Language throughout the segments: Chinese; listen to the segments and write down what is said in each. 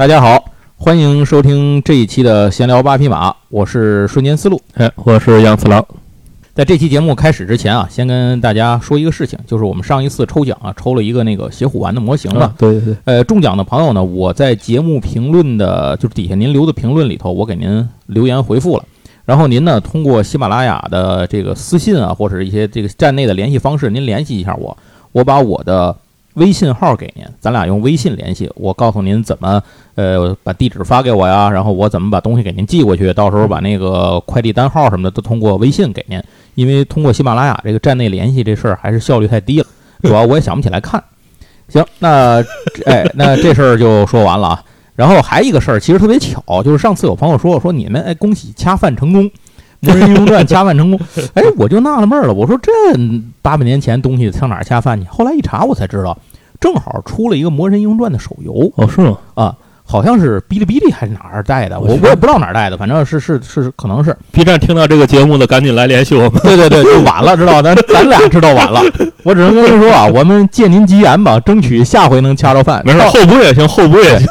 大家好，欢迎收听这一期的闲聊八匹马，我是瞬间思路。哎，我是杨次郎。在这期节目开始之前啊，先跟大家说一个事情，就是我们上一次抽奖啊，抽了一个那个邪虎丸的模型嘛。对对对。呃，中奖的朋友呢，我在节目评论的，就是底下您留的评论里头，我给您留言回复了。然后您呢，通过喜马拉雅的这个私信啊，或者一些这个站内的联系方式，您联系一下我，我把我的。微信号给您，咱俩用微信联系。我告诉您怎么，呃，把地址发给我呀，然后我怎么把东西给您寄过去。到时候把那个快递单号什么的都通过微信给您。因为通过喜马拉雅这个站内联系这事儿还是效率太低了，主要我也想不起来看。行，那 哎，那这事儿就说完了啊。然后还一个事儿，其实特别巧，就是上次有朋友说说你们哎，恭喜恰饭成功，《魔神英雄传》恰饭成功。哎，我就纳了闷了，我说这八百年前东西上哪儿恰饭去？后来一查，我才知道。正好出了一个《魔神英雄传》的手游哦，是吗？啊，好像是哔哩哔哩还是哪儿带的，我我也不知道哪儿带的，反正是是是，可能是 B 站听到这个节目的，赶紧来联系我们。对对对，就晚了，知道咱咱俩知道晚了，我只能跟您说啊，我们借您吉言吧，争取下回能掐着饭。没事，后补也行，后补也行，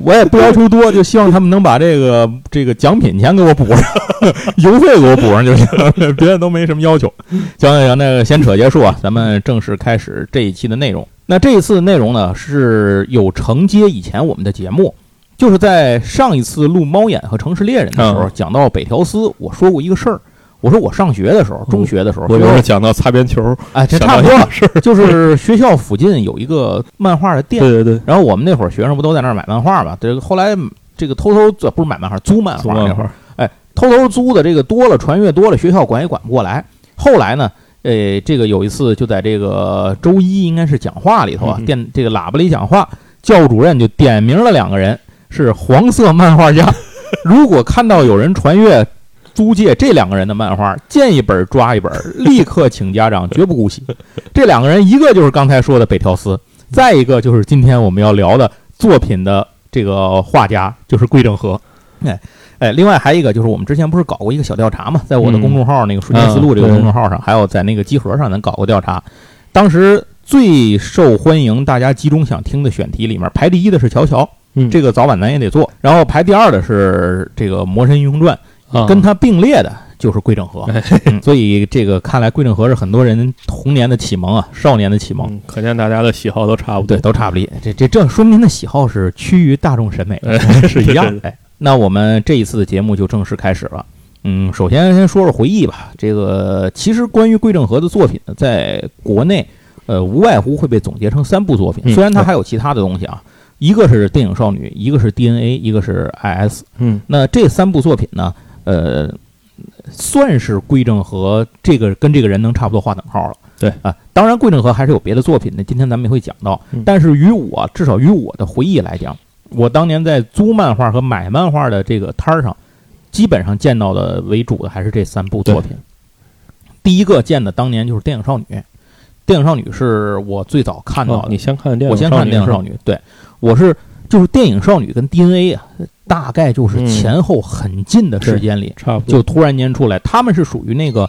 我也不要求多，就希望他们能把这个这个奖品钱给我补上，邮费给我补上就行，别的都没什么要求。行行行，那个先扯结束啊，咱们正式开始这一期的内容。那这一次内容呢是有承接以前我们的节目，就是在上一次录猫眼和城市猎人的时候，讲到北条司，我说过一个事儿，我说我上学的时候，中学的时候，我就是讲到擦边球，哎，这差不多是，就是学校附近有一个漫画的店，对对对，然后我们那会儿学生不都在那儿买漫画嘛，这个后来这个偷偷这不是买漫画，租漫画那会儿，哎，偷偷租的这个多了，传阅多了，学校管也管不过来，后来呢。诶，这个有一次就在这个周一应该是讲话里头啊，电这个喇叭里讲话，教务主任就点名了两个人是黄色漫画家，如果看到有人传阅、租借这两个人的漫画，见一本抓一本，立刻请家长，绝不姑息。这两个人一个就是刚才说的北条司，再一个就是今天我们要聊的作品的这个画家就是桂正和，哎。哎，另外还有一个就是我们之前不是搞过一个小调查嘛，在我的公众号那个“瞬间思路”这个公众号上，还有在那个集合上，咱搞过调查。当时最受欢迎、大家集中想听的选题里面，排第一的是《乔乔》，这个早晚咱也得做。然后排第二的是这个《魔神英雄传》，跟他并列的就是桂正和。所以这个看来，桂正和是很多人童年的启蒙啊，少年的启蒙。可见大家的喜好都差不多，对，都差不离。这这这说明您的喜好是趋于大众审美，是一样。哎。那我们这一次的节目就正式开始了。嗯，首先先说说回忆吧。这个其实关于桂正和的作品呢，在国内，呃，无外乎会被总结成三部作品。虽然他还有其他的东西啊，一个是电影少女，一个是 DNA，一个是 IS。嗯，那这三部作品呢，呃，算是桂正和这个跟这个人能差不多划等号了。对啊，当然桂正和还是有别的作品的，今天咱们也会讲到。但是于我至少于我的回忆来讲。我当年在租漫画和买漫画的这个摊儿上，基本上见到的为主的还是这三部作品。第一个见的当年就是《电影少女》，《电影少女》是我最早看到的。你先看电影，我先看《电影少女》。对，我是就是《电影少女》跟 DNA 啊，大概就是前后很近的时间里，差不多就突然间出来。他们是属于那个。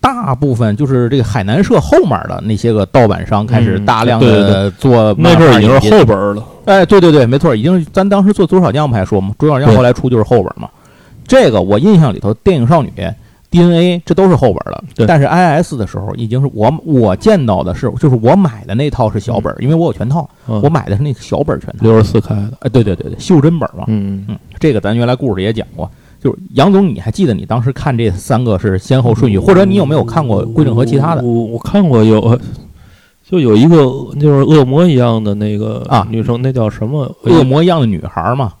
大部分就是这个海南社后面的那些个盗版商开始大量的做，那阵儿已经是后本了。哎，对对对，没错，已经咱当时做左小将不还说吗，左小将后来出就是后本嘛。这个我印象里头，电影少女、DNA 这都是后本了。但是 IS 的时候已经是我我见到的是，就是我买的那套是小本，因为我有全套，我买的是那个小本全套，六十四开的。哎，对对对对，袖珍本嘛。嗯嗯，这个咱原来故事也讲过。就是杨总，你还记得你当时看这三个是先后顺序，或者你有没有看过归正和其他的？我我看过有，就有一个就是恶魔一样的那个啊女生，那叫什么？恶魔一样的女孩嘛？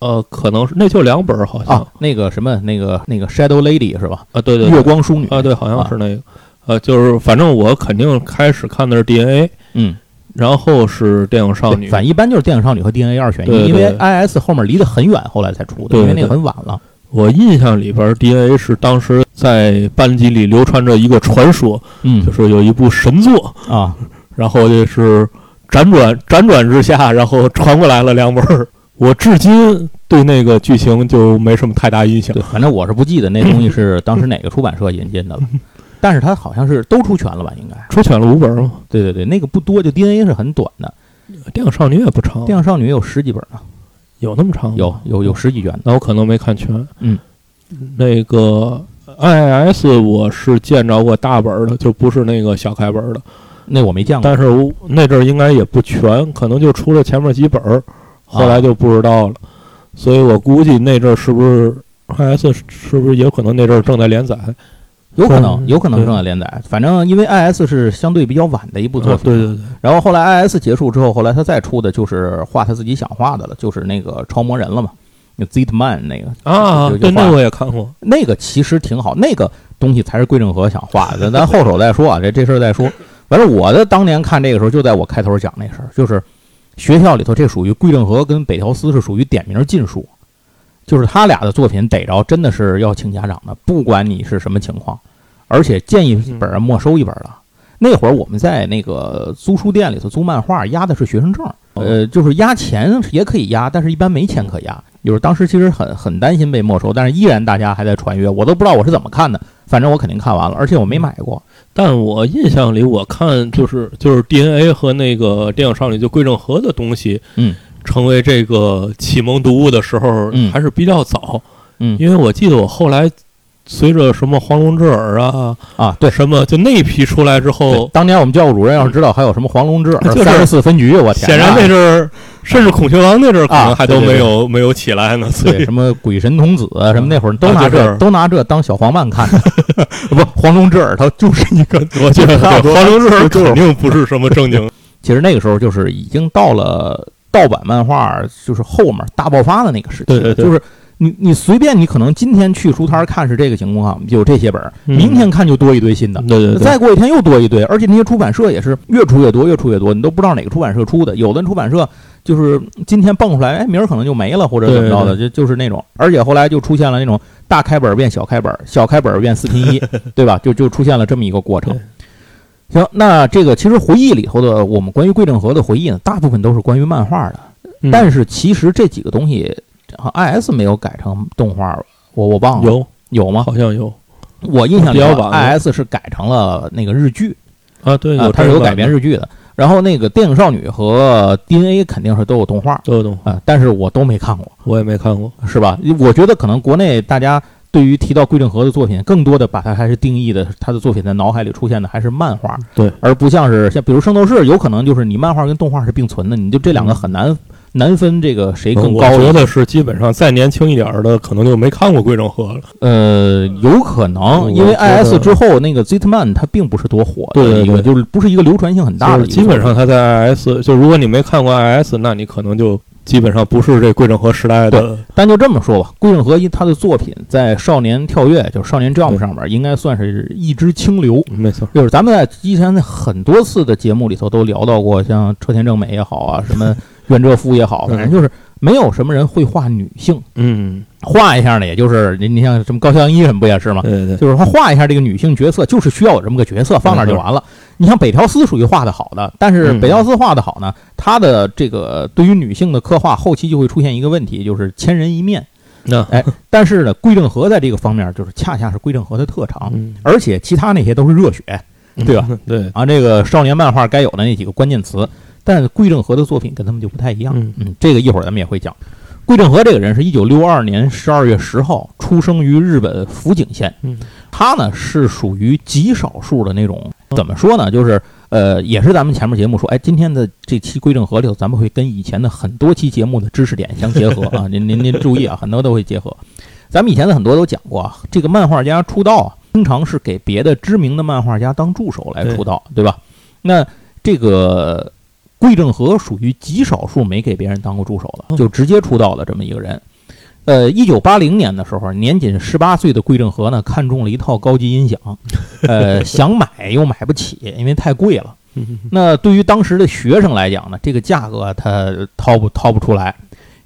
呃，可能是那就两本好像。那个什么，那个那个 Shadow Lady 是吧？啊，对对，月光淑女啊，对，好像是那个。呃，就是反正我肯定开始看的是 DNA，嗯，然后是电影少女，反一般就是电影少女和 DNA 二选一，因为 IS 后面离得很远，后来才出的，因为那个很晚了。我印象里边，DNA 是当时在班级里流传着一个传说，嗯，就是有一部神作啊，然后就是辗转辗转之下，然后传过来了两本儿。我至今对那个剧情就没什么太大印象，反正我是不记得那东西是当时哪个出版社引进的了。但是它好像是都出全了吧？应该出全了五本吗？对对对，那个不多，就 DNA 是很短的。电影少女也不长，电影少女有十几本呢。有那么长吗？有有有十几卷。那我可能没看全。嗯，那个 IIS 我是见着过大本儿的，就不是那个小开本儿的。那我没见过，但是我那阵儿应该也不全，可能就出了前面几本儿，后来就不知道了。所以我估计那阵儿是不是 IS 是不是有可能那阵儿正在连载？有可能，嗯有可能正在连载。反正因为 IS 是相对比较晚的一部作啊品，对对对，然后后来 IS 结束之后，后来他再出的就是画他自己想画的了，就是那个超魔人了嘛，那 Zitman 那个啊，对，就就画那我也看过。那个其实挺好，那个东西才是桂正和想画的，咱后手再说啊，这这事儿再说。反正我的当年看这个时候，就在我开头讲那事儿，就是学校里头这属于桂正和跟北条司是属于点名尽数，就是他俩的作品逮着真的是要请家长的，不管你是什么情况，而且见一本儿没收一本儿的。那会儿我们在那个租书店里头租漫画，押的是学生证，呃，就是押钱也可以押，但是一般没钱可压。就是当时其实很很担心被没收，但是依然大家还在传阅，我都不知道我是怎么看的，反正我肯定看完了，而且我没买过。但我印象里，我看就是就是 DNA 和那个电影少女就桂正和的东西，嗯，成为这个启蒙读物的时候，嗯还是比较早。嗯因为我记得我后来随着什么黄龙之耳啊，啊，对。什么就那一批出来之后，当年我们教务主任要是知道还有什么黄龙之耳、就是三十四分局，我天显然那阵儿，甚至孔雀王那阵儿可啊能还都没有没有起来呢。对什么鬼神童子啊什么那会儿都拿这、都拿这当小黄漫看的，不，黄龙之耳它就是一个，我觉得黄龙之耳就肯定不是什么正经。其实那个时候就是已经到了盗版漫画就是后面大爆发的那个时期，对对对就是你你随便你可能今天去书摊看是这个情况，有这些本儿，嗯明天看就多一堆新的。对对对，再过一天又多一堆，而且那些出版社也是越出越多，越出越多，你都不知道哪个出版社出的。有的出版社就是今天蹦出来，哎，明儿可能就没了，或者怎么着的，就就是那种。而且后来就出现了那种大开本变小开本，小开本变四拼一，对吧？就就出现了这么一个过程对。行，那这个其实回忆里头的我们关于桂正和的回忆呢，大部分都是关于漫画的，嗯但是其实这几个东西，好像 IS 没有改成动画，我我忘了有有吗？好像有我印象里头比较晚了，IS 是改成了那个日剧。啊，对，啊，有它是有改编日剧的。然后那个电影少女和 DNA 肯定是都有动画都有动画，啊，但是我都没看过，我也没看过。是吧？我觉得可能国内大家对于提到桂正和的作品，更多的把它还是定义的他的作品在脑海里出现的还是漫画，对，而不像是像比如《圣斗士》，有可能就是你漫画跟动画是并存的，你就这两个很难难分这个谁更高一些。觉得是基本上再年轻一点儿的，可能就没看过桂正和了。呃，有可能，因为 IS 之后那个 Zitman 它并不是多火的一个，对就是不是一个流传性很大的。基本上他在 IS，就如果你没看过 IS，那你可能就基本上不是这桂正和时代的。但就这么说吧，桂正和一他的作品在少年跳跃，就是少年 Jump 上面，应该算是一支清流。没错，就是咱们在之前的很多次的节目里头都聊到过，像车田正美也好啊，什么袁哲夫也好，反正就是没有什么人会画女性，嗯，画一下呢，也就是你你像什么高桥阳一什么不也是吗？对对对，就是他画一下这个女性角色，就是需要有这么个角色放那儿就完了。你像北条司属于画的好的，但是嗯北条司画的好呢，他的这个对于女性的刻画，后期就会出现一个问题，就是千人一面。那哎，但是呢，归正和在这个方面就是恰恰是归正和的特长，嗯，而且其他那些都是热血对吧？对，啊，这个少年漫画该有的那几个关键词，但桂正和的作品跟他们就不太一样。嗯嗯，这个一会儿咱们也会讲。桂正和这个人是一九六二年十二月十号出生于日本福井县，嗯他呢是属于极少数的那种，怎么说呢？就是呃，也是咱们前面节目说，哎，今天的这期桂正和里头，咱们会跟以前的很多期节目的知识点相结合啊，您您您注意啊，很多都会结合。咱们以前的很多都讲过啊，这个漫画家出道啊，经常是给别的知名的漫画家当助手来出道，对吧？那这个桂正和属于极少数没给别人当过助手的，就直接出道的这么一个人。呃，一九八零年的时候，年仅十八岁的桂正和呢，看中了一套高级音响，呃，想买又买不起，因为太贵了。嗯那对于当时的学生来讲呢，这个价格他掏不掏不出来，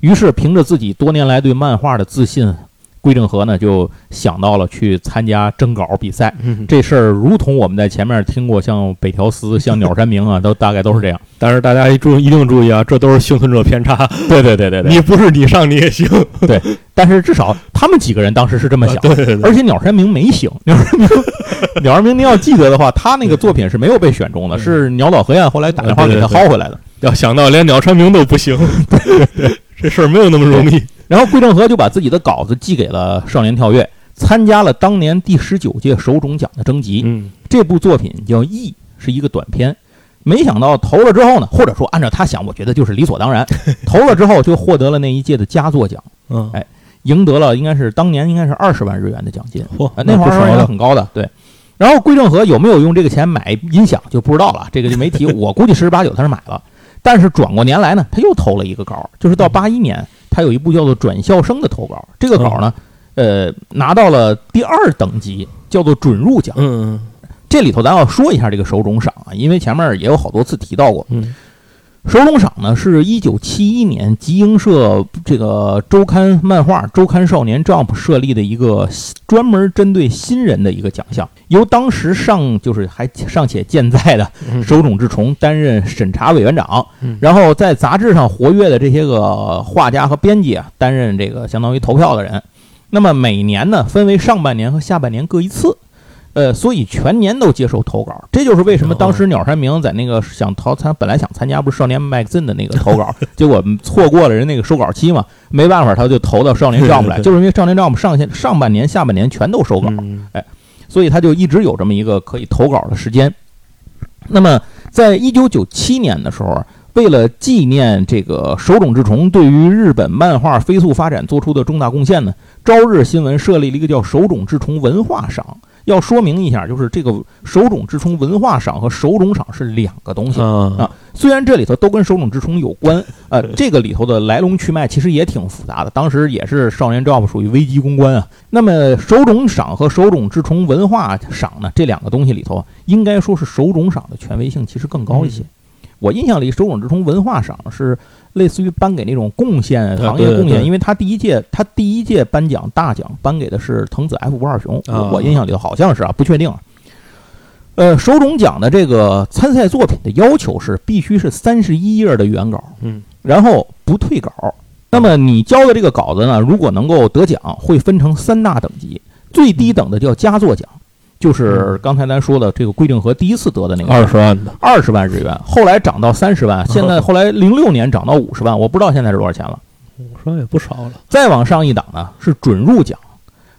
于是凭着自己多年来对漫画的自信，桂正和呢就想到了去参加征稿比赛。嗯，这事儿如同我们在前面听过，像北条司、像鸟山明啊，都大概都是这样。但是大家一注一定注意啊，这都是幸存者偏差。对对对对你不是你上你也行。对但是至少他们几个人当时是这么想。对对对，而且鸟山明没醒，鸟山明，鸟山明，您要记得的话，他那个作品是没有被选中的，是鸟岛和彦后来打电话给他薅回来的。要想到连鸟山明都不行，这事儿没有那么容易。然后桂正和就把自己的稿子寄给了少年跳跃，参加了当年第十九届手冢奖的征集。嗯，这部作品叫《义》，是一个短片。没想到投了之后呢，或者说按照他想，我觉得就是理所当然，投了之后就获得了那一届的佳作奖。嗯，哎，赢得了应该是当年应该是二十万日元的奖金。嚯，那会儿应该很高的。对。然后桂正和有没有用这个钱买音响就不知道了，这个就没提。我估计十之八九他是买了。但是转过年来呢，他又投了一个稿，就是到八一年，他有一部叫做《转校生》的投稿。这个稿呢，呃，拿到了第二等级，叫做准入奖。嗯嗯。这里头咱要说一下这个手冢赏啊，因为前面也有好多次提到过。嗯。手冢赏呢，是一九七一年集英社这个周刊漫画周刊少年 Jump 设立的一个专门针对新人的一个奖项，由当时尚就是还尚且健在的手冢治虫担任审查委员长，然后在杂志上活跃的这些个画家和编辑啊，担任这个相当于投票的人。那么每年呢，分为上半年和下半年各一次。呃，所以全年都接受投稿，这就是为什么当时鸟山明在那个想投参，本来想参加不是少年 magazine 的那个投稿，结果错过了人那个收稿期嘛，没办法，他就投到少年 jump 来，就是因为少年 jump 上线上半年、下半年全都收稿，哎，所以他就一直有这么一个可以投稿的时间。那么，在一九九七年的时候，为了纪念这个手冢治虫对于日本漫画飞速发展做出的重大贡献呢，朝日新闻设立了一个叫手冢治虫文化赏。要说明一下，就是这个手冢治虫文化赏和手冢赏是两个东西啊。虽然这里头都跟手冢治虫有关，呃，这个里头的来龙去脉其实也挺复杂的。当时也是少年 Jump 属于危机公关啊。那么手冢赏和手冢治虫文化赏呢，这两个东西里头，应该说是手冢赏的权威性其实更高一些。我印象里，手冢治虫文化赏是。类似于颁给那种贡献行业贡献，因为他第一届他第一届颁奖大奖颁给的是藤子 F 不二雄，我印象里头好像是啊，不确定。呃，手冢奖的这个参赛作品的要求是必须是三十一页的原稿，嗯，然后不退稿。那么你交的这个稿子呢，如果能够得奖，会分成三大等级，最低等的叫佳作奖。就是刚才咱说的这个桂正和第一次得的那个二十万的二十万日元，后来涨到三十万，现在 后来零六年涨到五十万，我不知道现在是多少钱了。五十万也不少了。再往上一档呢是准入奖，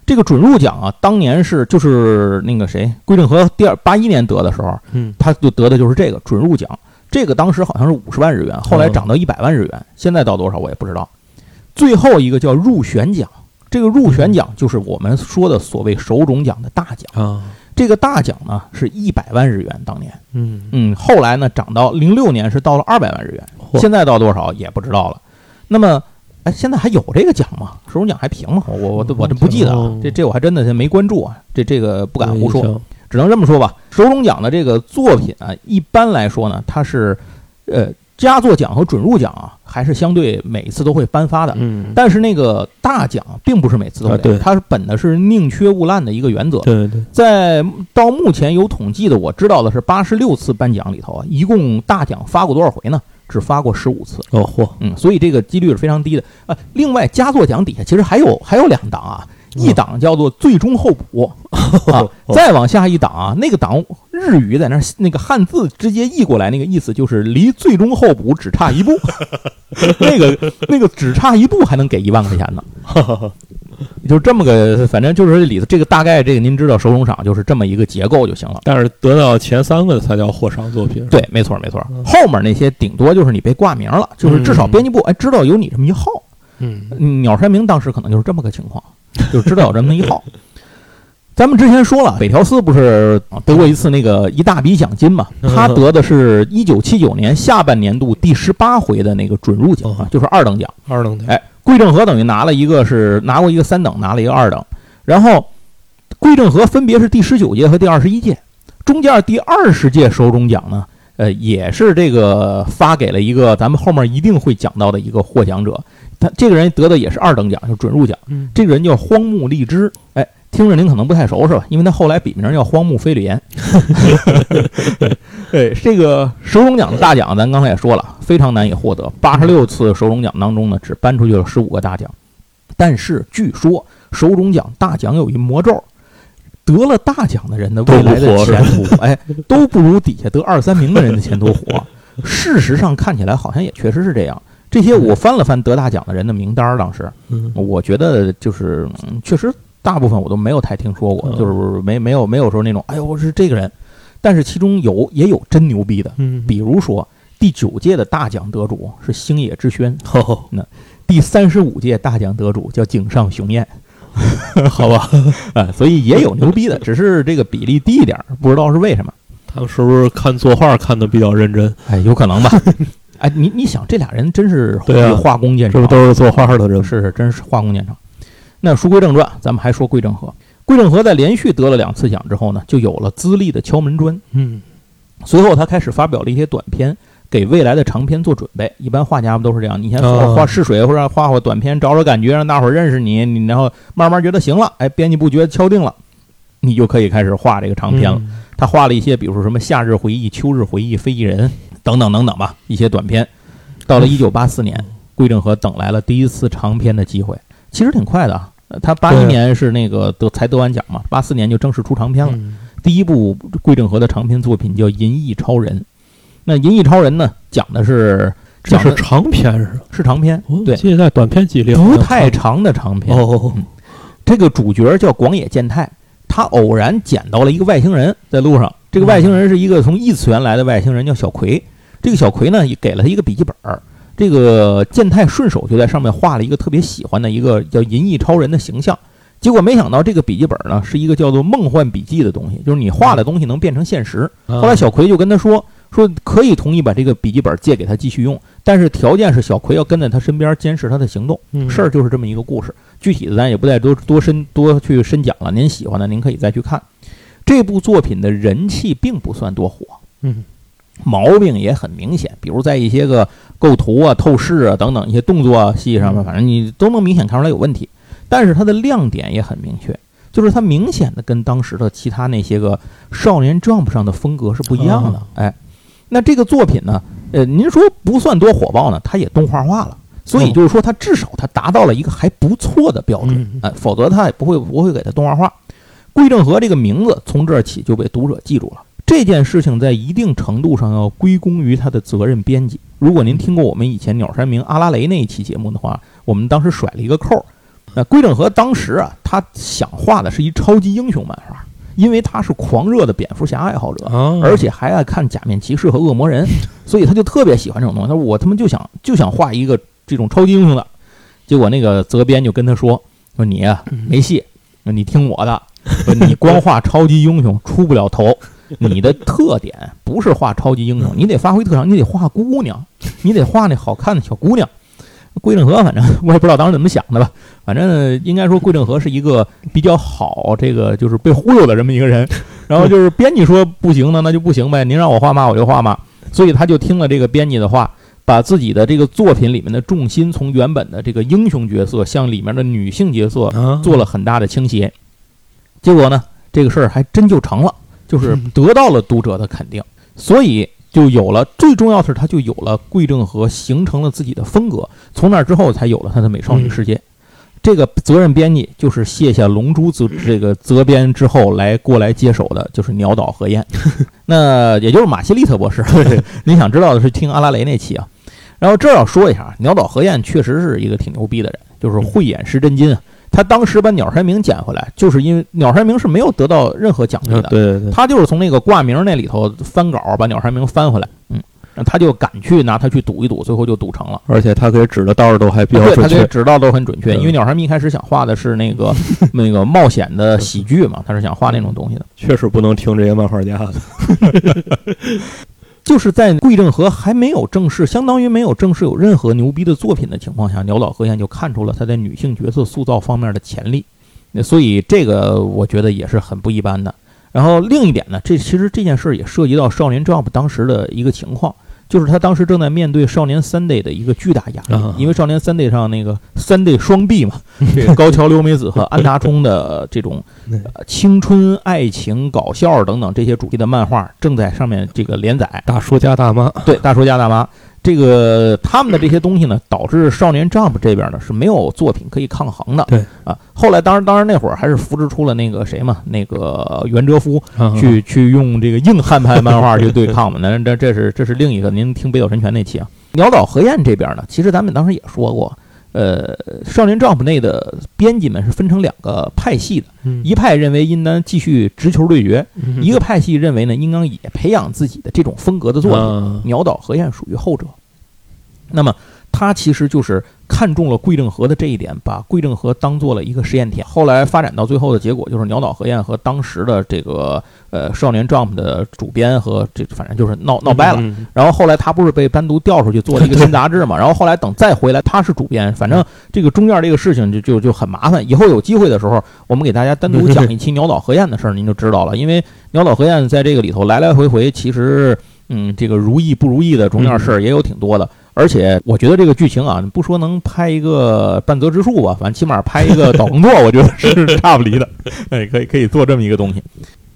这个准入奖啊，当年是就是那个谁归正和第二八一年得的时候，嗯，他就得的就是这个准入奖，这个当时好像是五十万日元，后来涨到一百万日元，现在到多少我也不知道。最后一个叫入选奖。这个入选奖就是我们说的所谓手种奖的大奖啊。这个大奖呢是一百万日元，当年，嗯嗯，后来呢涨到零六年是到了二百万日元，现在到多少也不知道了。那么，哎，现在还有这个奖吗？手种奖还评吗？我我我我这不记得了，这这我还真的没关注啊。这这个不敢胡说，只能这么说吧。手种奖的这个作品啊，一般来说呢，它是，呃。佳作奖和准入奖啊，还是相对每次都会颁发的。嗯，但是那个大奖并不是每次都给，它是本的是宁缺毋滥的一个原则。对对，在到目前有统计的，我知道的是八十六次颁奖里头啊，一共大奖发过多少回呢？只发过十五次。哦嚯，嗯，所以这个几率是非常低的啊。另外，佳作奖底下其实还有还有两档啊。一档叫做最终候补啊，再往下一档啊，那个档日语在那那个汉字直接译过来，那个意思就是离最终候补只差一步，那个那个只差一步还能给一万块钱呢，就这么个，反正就是里头这个大概这个您知道，手冢赏就是这么一个结构就行了。但是得到前三个才叫获赏作品，对，没错没错，后面那些顶多就是你被挂名了，就是至少编辑部哎知道有你这么一号，嗯，鸟山明当时可能就是这么个情况。就知道有这么一号。咱们之前说了，北条司不是得过一次那个一大笔奖金嘛？他得的是一九七九年下半年度第十八回的那个准入奖啊，就是二等奖。二等奖。哎，桂正和等于拿了一个是拿过一个三等，拿了一个二等。然后桂正和分别是第十九届和第二十一届，中间第二十届手中奖呢，呃，也是这个发给了一个咱们后面一定会讲到的一个获奖者。他这个人得的也是二等奖，就准入奖。嗯，这个人叫荒木荔枝，哎，听着您可能不太熟是吧？因为他后来笔名叫荒木飞吕彦。对，这个手冢奖的大奖，咱刚才也说了，非常难以获得。八十六次手冢奖当中呢，只颁出去了十五个大奖。但是据说手冢奖大奖有一魔咒，得了大奖的人的未来的前途，哎，都不如底下得二三名的人的前途火。事实上看起来好像也确实是这样。这些我翻了翻得大奖的人的名单，当时嗯。我觉得就是嗯确实大部分我都没有太听说过，嗯。就是没没有没有说那种哎呦我是这个人，但是其中有也有真牛逼的，嗯，比如说第九届的大奖得主是星野之轩，那，第三十五届大奖得主叫井上雄彦，好吧，啊，所以也有牛逼的，只是这个比例低一点儿，不知道是为什么。他们是不是看作画看的比较认真？哎，有可能吧。哎，你你想，这俩人真是 对啊画工见长，这不都是作画的人吗？是是真是画工见长。那书归正传，咱们还说桂正和。桂正和在连续得了两次奖之后呢，就有了资历的敲门砖。嗯随后，他开始发表了一些短篇，给未来的长篇做准备。一般画家不都是这样，你先哦画试水，或者画画短篇，找找感觉，让大伙儿认识你，你然后慢慢觉得行了，哎，编辑部觉得敲定了，你就可以开始画这个长篇了。嗯他画了一些，比如说什么《夏日回忆》《秋日回忆》《非遗人》等等等等吧，一些短篇。到了一九八四年，桂正和等来了第一次长篇的机会，其实挺快的他八一年是那个得才得完奖嘛，八四年就正式出长篇了。嗯第一部桂正和的长篇作品叫《银翼超人》。那《银翼超人》呢，讲的是这是讲的长篇是吧？是长篇，对，现在短篇集里好不太长的长篇。哦，这个主角叫广野健太，他偶然捡到了一个外星人，在路上。这个外星人是一个从异次元来的外星人，叫小葵。这个小葵呢，也给了他一个笔记本儿。这个健太顺手就在上面画了一个特别喜欢的一个叫银翼超人的形象。结果没想到这个笔记本呢，是一个叫做梦幻笔记的东西，就是你画的东西能变成现实。后后来小葵就跟他说，说可以同意把这个笔记本借给他继续用，但是条件是小葵要跟在他身边监视他的行动。事儿就是这么一个故事，具体的咱也不再多多深多去深讲了。您喜欢的，您可以再去看。这部作品的人气并不算多火，嗯毛病也很明显，比如在一些个构图啊、透视啊等等一些动作啊戏上面，嗯反正你都能明显看出来有问题。但是它的亮点也很明确，就是它明显的跟当时的其他那些个少年 Jump 上的风格是不一样的哦。哎，那这个作品呢，呃，您说不算多火爆呢，它也动画化了，所以哦就是说它至少它达到了一个还不错的标准。嗯哎，否则它也不会不会给它动画化。桂正和这个名字从这儿起就被读者记住了。这件事情在一定程度上要归功于他的责任编辑。如果您听过我们以前鸟山明、阿拉蕾那一期节目的话，我们当时甩了一个扣儿。那龟正和当时啊，他想画的是一超级英雄漫画，因为他是狂热的蝙蝠侠爱好者，啊，而且还爱看假面骑士和恶魔人，所以他就特别喜欢这种东西。他说我他妈就想就想画一个这种超级英雄的。结果那个责编就跟他说说你呀、嗯没戏，你听我的，你光画超级英雄出不了头。你的特点不是画超级英雄，你得发挥特长，你得画姑娘，你得画那好看的小姑娘。桂正和，反正 我也不知道当时怎么想的吧，反正应该说桂正和是一个比较好，这个就是被忽悠的这么一个人。然后就是编辑说不行呢，那就不行呗，您让我画嘛我就画嘛，所以他就听了这个编辑的话，把自己的这个作品里面的重心从原本的这个英雄角色向里面的女性角色啊做了很大的倾斜。结果呢，这个事儿还真就成了，就是嗯 得到了读者的肯定，所以就有了最重要的是，他就有了桂正和形成了自己的风格。从那之后，才有了他的美少女世界。这个责任编辑就是卸下龙珠责这个责编之后来过来接手的，就是鸟岛和彦，那也就是马西利特博士。您 想知道的是听阿拉蕾那期啊。然后这儿要说一下，鸟岛和彦确实是一个挺牛逼的人，就是慧眼识真金啊。他当时把鸟山明捡回来，就是因为鸟山明是没有得到任何奖励的，啊对对对，他就是从那个挂名那里头翻稿，把鸟山明翻回来，嗯，他就敢去拿他去赌一赌，最后就赌成了。而且他给指的道儿都还比较对，他准确，指道都很准确，嗯因为鸟山明一开始想画的是那个 那个冒险的喜剧嘛，他是想画那种东西的。确实不能听这些漫画家的。就是在桂正和还没有正式，相当于没有正式有任何牛逼的作品的情况下，鸟岛和彦就看出了他在女性角色塑造方面的潜力，那所以这个我觉得也是很不一般的。然后另一点呢，这其实这件事也涉及到少年 Jump 当时的一个情况，就是他当时正在面对少年 Sunday 的一个巨大压力啊，因为少年 Sunday 上那个 Sunday 双臂嘛，这个高桥留美子和安达充的这种呃青春、爱情、搞笑等等这些主题的漫画正在上面这个连载。大叔家大妈，对，大叔家大妈，这个他们的这些东西呢，导致少年 Jump 这边呢是没有作品可以抗衡的。对啊，后来当然当然那会儿还是扶植出了那个谁嘛，那个袁哲夫 啊去去用这个硬汉派漫画去对抗嘛。那 这这是这是另一个，您听北斗神拳那期啊。鸟岛和彦这边呢，其实咱们当时也说过，呃，少年 Jump 内的编辑们是分成两个派系的，一派认为应当继续直球对决，一个派系认为呢，应当也培养自己的这种风格的作品。鸟岛和彦属于后者。那么。他其实就是看中了桂正和的这一点，把桂正和当做了一个实验田。后来发展到最后的结果，就是鸟岛和彦和当时的这个呃少年 Jump 的主编和这反正就是闹闹掰了。然后后来他不是被单独调出去做了一个新杂志嘛？然后后来等再回来，他是主编。反正这个中间这个事情就就就很麻烦。以后有机会的时候，我们给大家单独讲一期鸟岛和彦的事儿，您就知道了。因为鸟岛和彦在这个里头来来回回，其实嗯，这个如意不如意的中间事儿也有挺多的。而且我觉得这个剧情啊，不说能拍一个半泽直树吧，反正起码拍一个岛耕作，我觉得是差不离的。哎，可以可以做这么一个东西。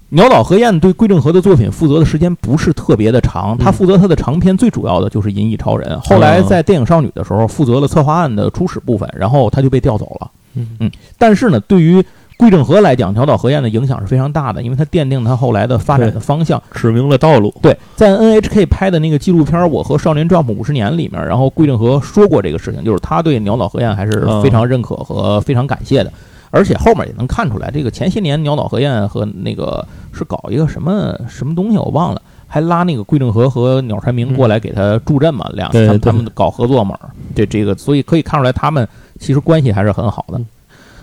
鸟岛和彦对桂正和的作品负责的时间不是特别的长，他负责他的长篇最主要的就是《银翼超人》，后来在电影少女的时候负责了策划案的初始部分，然后他就被调走了。嗯，但是呢，对于桂正和来讲，鸟岛和彦的影响是非常大的，因为他奠定他后来的发展的方向，指明了道路。对，在 NHK 拍的那个纪录片《我和少年 Jump 五十年》里面，然后桂正和说过这个事情，就是他对鸟岛和彦还是非常认可和非常感谢的。而且后面也能看出来，这个前些年鸟岛和彦和那个是搞一个什么什么东西，我忘了，还拉那个桂正和和鸟山明过来给他助阵嘛，两他他们搞合作嘛。这这个，所以可以看出来，他们其实关系还是很好的。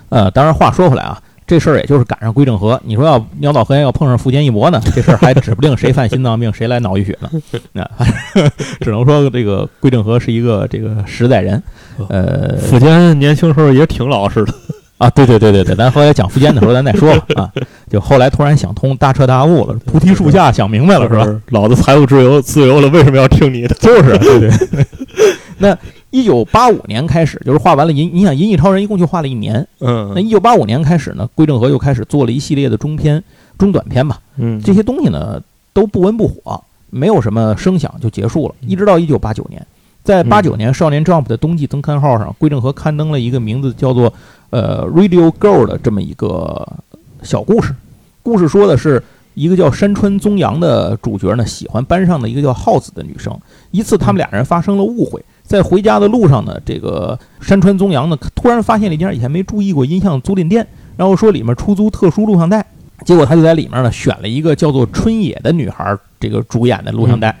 呃，当然话说回来啊。这事儿也就是赶上归正和，你说要鸟岛和彦要碰上富坚义博呢，这事儿还指不定谁犯心脏病，谁来脑溢血呢。那只能说这个归正和是一个这个实在人。呃，富坚年轻时候也挺老实的啊。对对对对对，咱后来讲富坚的时候咱再说吧 啊。就后来突然想通，大彻大悟了，菩提树下想明白了是吧？老子财务自由自由了，为什么要听你的？就是对对。那。一九八五年开始，就是画完了银，你想《银翼超人》一共就画了一年，嗯，那一九八五年开始呢，归正和又开始做了一系列的中篇、中短篇吧，嗯，这些东西呢都不温不火，没有什么声响就结束了。一直到一九八九年，在八九年《少年 Jump》的冬季增刊号上，归正和刊登了一个名字叫做《呃 Radio Girl》的这么一个小故事。故事说的是一个叫山川宗阳的主角呢，喜欢班上的一个叫浩子的女生，一次他们俩人发生了误会。在回家的路上呢，这个山川宗阳呢，突然发现了一家以前没注意过音像租赁店，然后说里面出租特殊录像带，结果他就在里面呢选了一个叫做春野的女孩这个主演的录像带，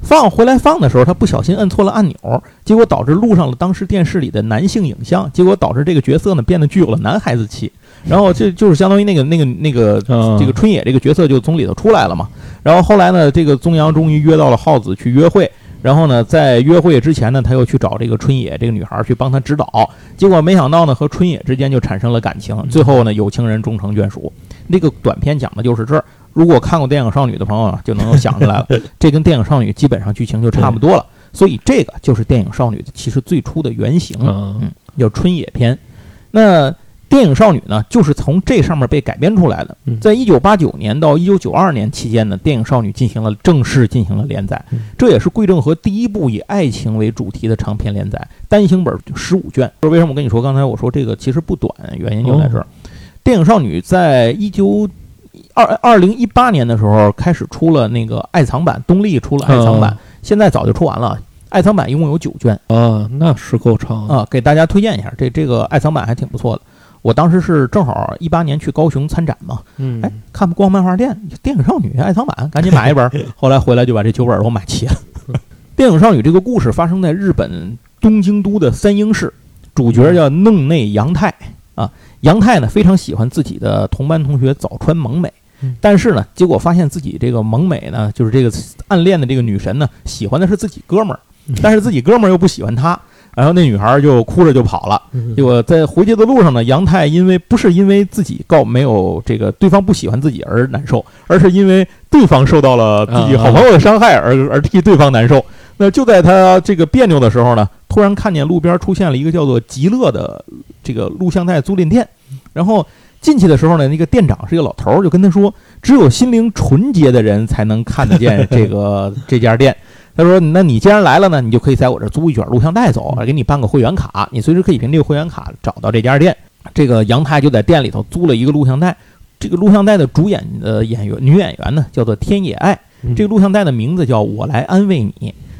放回来放的时候，他不小心摁错了按钮，结果导致录上了当时电视里的男性影像，结果导致这个角色呢变得具有了男孩子气，然后这就是相当于那个那个那个这个春野这个角色就从里头出来了嘛，然后后来呢，这个宗阳终于约到了浩子去约会。然后呢，在约会之前呢，他又去找这个春野这个女孩去帮他指导，结果没想到呢，和春野之间就产生了感情，最后呢，有情人终成眷属。那个短片讲的就是这儿。如果看过电影少女的朋友啊，就能够想起来了，这跟电影少女基本上剧情就差不多了。所以这个就是电影少女其实最初的原型，嗯，叫春野篇。那。电影少女呢，就是从这上面被改编出来的。在一九八九年到一九九二年期间呢，电影少女进行了正式进行了连载，这也是桂正和第一部以爱情为主题的长篇连载，单行本十五卷。就是为什么我跟你说，刚才我说这个其实不短，原因就在这儿。电影少女在一九二二零一八年的时候开始出了那个爱藏版，东立出了爱藏版，现在早就出完了。爱藏版一共有九卷啊，那是够长啊，给大家推荐一下，这这个爱藏版还挺不错的。我当时是正好一八年去高雄参展嘛，嗯，哎，看不逛漫画店，电影少女爱藏版，赶紧买一本。后来回来就把这九本都买齐了。电影少女这个故事发生在日本东京都的三英市，主角叫弄内阳太啊。阳太呢非常喜欢自己的同班同学早川萌美，但是呢，结果发现自己这个萌美呢，就是这个暗恋的这个女神呢，喜欢的是自己哥们儿，但是自己哥们儿又不喜欢她。然后那女孩就哭着就跑了。结果在回去的路上呢，杨太因为不是因为自己告没有这个对方不喜欢自己而难受，而是因为对方受到了自己好朋友的伤害而而替对方难受。那就在他这个别扭的时候呢，突然看见路边出现了一个叫做极乐的这个录像带租赁店。然后进去的时候呢，那个店长是一个老头儿，就跟他说：“只有心灵纯洁的人才能看得见这个 这家店。”他说：“那你既然来了呢，你就可以在我这租一卷录像带走，给你办个会员卡，你随时可以凭这个会员卡找到这家店。”这个杨太就在店里头租了一个录像带。这个录像带的主演的演员女演员呢，叫做天野爱。这个录像带的名字叫《我来安慰你》。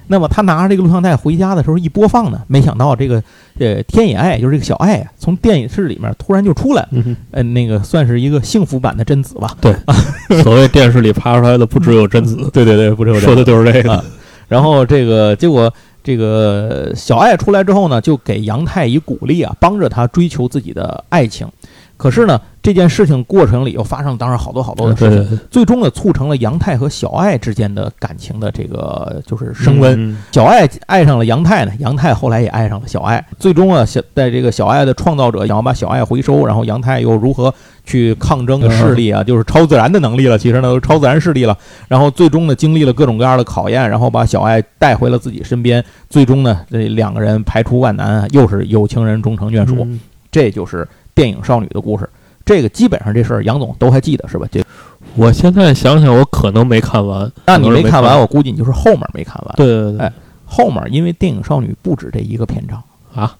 那么他拿着这个录像带回家的时候一播放呢，没想到这个呃天野爱就是这个小爱啊，从电影室里面突然就出来，嗯，呃，那个算是一个幸福版的贞子吧。对，所谓电视里爬出来的不只有贞子，对对对，不只有说的就是这个。然后这个结果。这个小爱出来之后呢，就给杨太以鼓励啊，帮着他追求自己的爱情。可是呢，这件事情过程里又发生了当然好多好多的事情，最终呢，促成了杨太和小爱之间的感情的这个就是升温。小爱爱上了杨太呢，杨太后来也爱上了小爱。最终啊，小在这个小爱的创造者想要把小爱回收，然后杨太又如何去抗争的势力啊，就是超自然的能力了。其实呢，都是超自然势力了。然后最终呢，经历了各种各样的考验，然后把小爱带回了自己身边。最终呢，这两个人排除万难，又是有情人终成眷属。这就是。电影少女的故事，这个基本上这事儿杨总都还记得是吧？这我现在想想，我可能没看完。那你没看完，我估计你就是后面没看完。对对对，哎，后面因为电影少女不止这一个篇章啊，